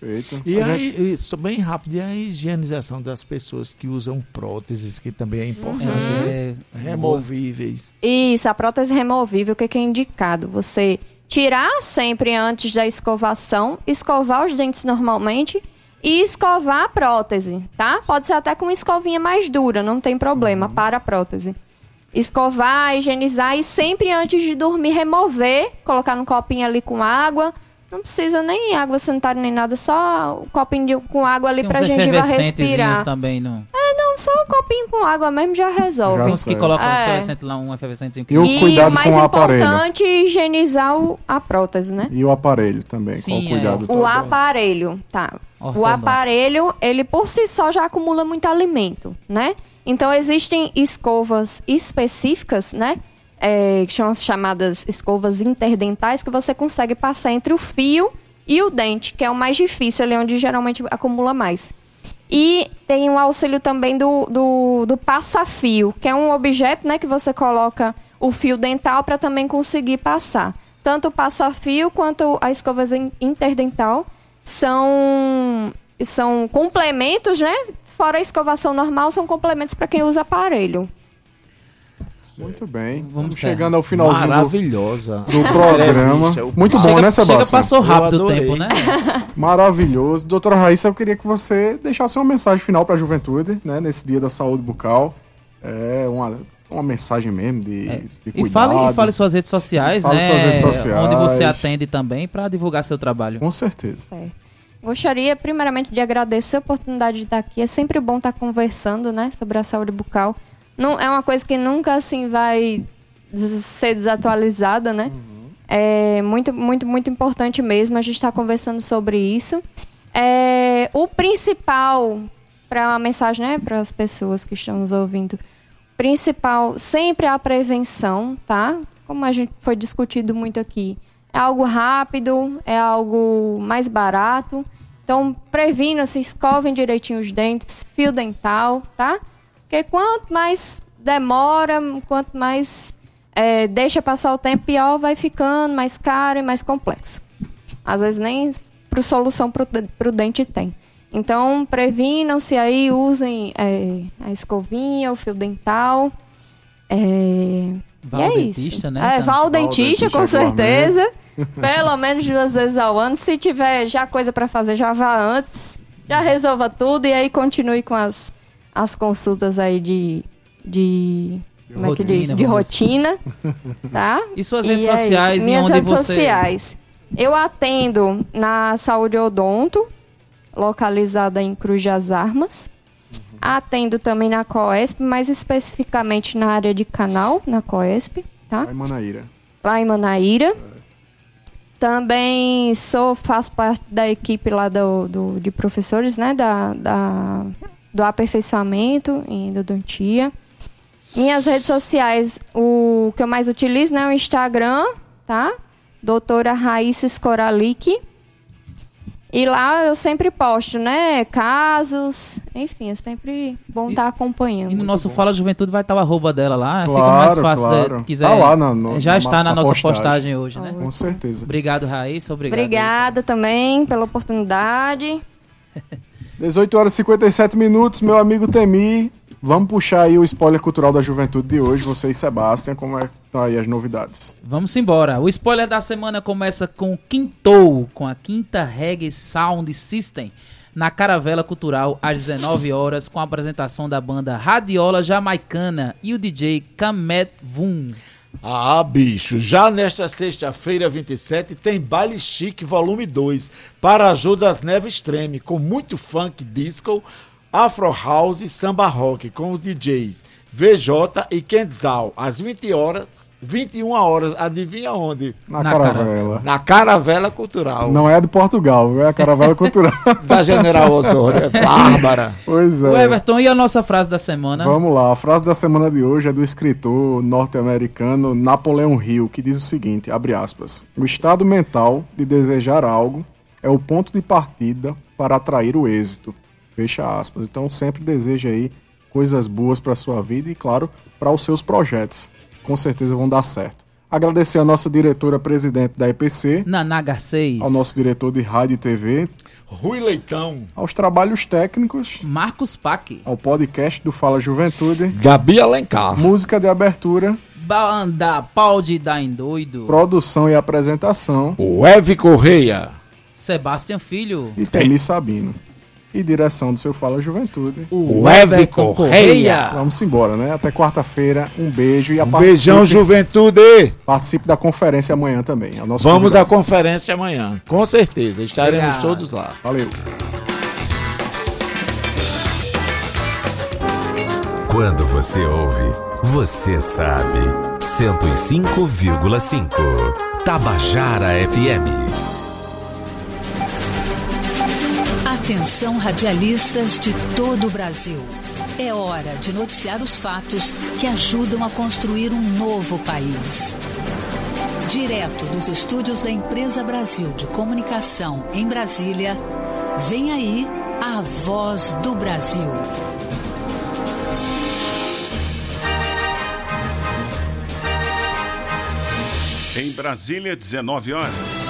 Perfeito. E A aí, gente- isso, bem rápido, e a higienização das pessoas que usam próteses, que também é importante, Uhum. né? É, Removíveis. Isso, a prótese removível, o que que é indicado? Você tirar sempre antes da escovação, escovar os dentes normalmente e escovar a prótese, tá? Pode ser até com uma escovinha mais dura, não tem problema, para a prótese. Escovar, higienizar e sempre antes de dormir remover, colocar num copinho ali com água. Não precisa nem água sanitária nem nada, só o copinho de- com água ali tem pra gengiva respirar. também, não? Não, só um copinho com água mesmo já resolve. Já Tem uns que um É. efervescente lá, um efervescentezinho que E o e cuidado o mais com o aparelho. importante é higienizar o- a prótese, né? E o aparelho também, Sim, qual o é. cuidado O todo? aparelho, tá. O aparelho, ele por si só já acumula muito alimento, né? Então existem escovas específicas, né? É, que são as chamadas escovas interdentais, que você consegue passar entre o fio e o dente, que é o mais difícil, ali onde geralmente acumula mais. E tem o auxílio também do, do, do passa-fio, que é um objeto né, que você coloca o fio dental para também conseguir passar. Tanto o passa-fio quanto a escova in- interdental são, são complementos, né? Fora a escovação normal, são complementos para quem usa aparelho. Muito bem. Vamos, chegando ao finalzinho do, Maravilhosa. do programa. Muito bom, Chega, né, chega, Sebastião? passou rápido o tempo, né? Maravilhoso. Doutora Raíssa, eu queria que você deixasse uma mensagem final para a juventude, né, nesse dia da saúde bucal. É uma, uma mensagem mesmo de, de E cuidado. fale, e fale suas redes sociais, Fale né? suas redes sociais. Onde você atende também para divulgar seu trabalho. Com certeza. Certo. Gostaria, primeiramente, de agradecer a oportunidade de estar aqui. É sempre bom estar conversando, né, sobre a saúde bucal. Não, é uma coisa que nunca, assim, vai des- ser desatualizada, né? É muito, muito, muito importante mesmo a gente estar conversando sobre isso. É, o principal, para a mensagem, né, para as pessoas que estão nos ouvindo, principal sempre é a prevenção, tá? Como a gente foi discutido muito aqui. É algo rápido, é algo mais barato. Então, previnam-se, escovem direitinho os dentes, fio dental, tá? Porque quanto mais demora, quanto mais é, deixa passar o tempo, pior vai ficando, mais caro e mais complexo. Às vezes nem pro solução pro, pro dente tem. Então, previnam-se aí, usem é, a escovinha, o fio dental. É, Vá e ao é dentista, isso. né, É, então? vá ao dentista, com certeza. Pelo menos duas vezes ao ano. Se tiver já coisa para fazer, já vá antes. Já resolva tudo e aí continue com as, as consultas aí de. de como é que rotina, diz? De rotina. Tá? E suas E redes é sociais e Minhas onde redes você. sociais. Eu atendo na Saúde Odonto, localizada em Cruz das Armas. Atendo também na Coesp, mais especificamente na área de canal, na Coesp, tá? Vai, Manaíra. Lá em Manaíra. Também sou, faço parte da equipe lá do, do- de professores, né? Da, da- do aperfeiçoamento em endodontia. Minhas redes sociais, o que eu mais utilizo, né? O Instagram, tá? Doutora Raíssa Skoralik. E lá eu sempre posto, né? Casos, enfim, é sempre bom estar acompanhando. E no nosso Fala Juventude vai estar o arroba dela lá. fica Claro, mais fácil claro. de, quiser. Tá lá na- no- Já na- está na, na nossa postagem. postagem, hoje, né? Com certeza. Obrigado, Raíssa. Obrigado. Obrigada também pela oportunidade. 18 horas e 57 minutos, meu amigo Temi. Vamos puxar aí o spoiler cultural da juventude de hoje, você e Sebastião, como é que tá aí as novidades? Vamos embora. O spoiler da semana começa com Quintou, com a quinta Reggae Sound System, na Caravela Cultural, às 19 horas, com a apresentação da banda Radiola Jamaicana e o DJ Kamet Vum. Ah, bicho, já nesta sexta-feira, 27, tem Baile Chique Volume 2, para ajuda das Neves Extreme, com muito funk disco, afro house e samba rock, com os DJs VJ e Kendzal, às 20 horas, 21 horas, adivinha onde? Na, Na caravela. Na Caravela Cultural, Não é do Portugal, é a caravela cultural. da General Osório, é bárbara. pois O é. Everton, e a nossa frase da semana? Vamos lá, a frase da semana de hoje é do escritor norte-americano Napoleão Hill, que diz o seguinte, abre aspas, o estado mental de desejar algo é o ponto de partida para atrair o êxito, fecha aspas. Então sempre deseja aí coisas boas para sua vida e, claro, para os seus projetos. Com certeza vão dar certo. Agradecer a nossa diretora-presidente da EPC, Naná Garcês. ao nosso diretor de rádio e TV, Rui Leitão, aos trabalhos técnicos, Marcos Pac. ao podcast do Fala Juventude, Gabi Alencar, música de abertura, Banda Pau de Dar em Doido. produção e apresentação o Eve Correia, Sebastião Filho. e Temi Sabino. E direção do seu Fala Juventude. o Eve Everton Correia. Vamos embora, né? Até quarta-feira. Um beijo e a Um beijão, participe, juventude! participe da conferência amanhã também. É o nosso Vamos à convidado. conferência amanhã, com certeza. Estaremos Obrigado. todos lá. Valeu. Quando você ouve, você sabe. 105,5. Tabajara FM. Atenção radialistas de todo o Brasil. É hora de noticiar os fatos que ajudam a construir um novo país. Direto dos estúdios da Empresa Brasil de Comunicação em Brasília, vem aí a voz do Brasil. Em Brasília, 19 horas.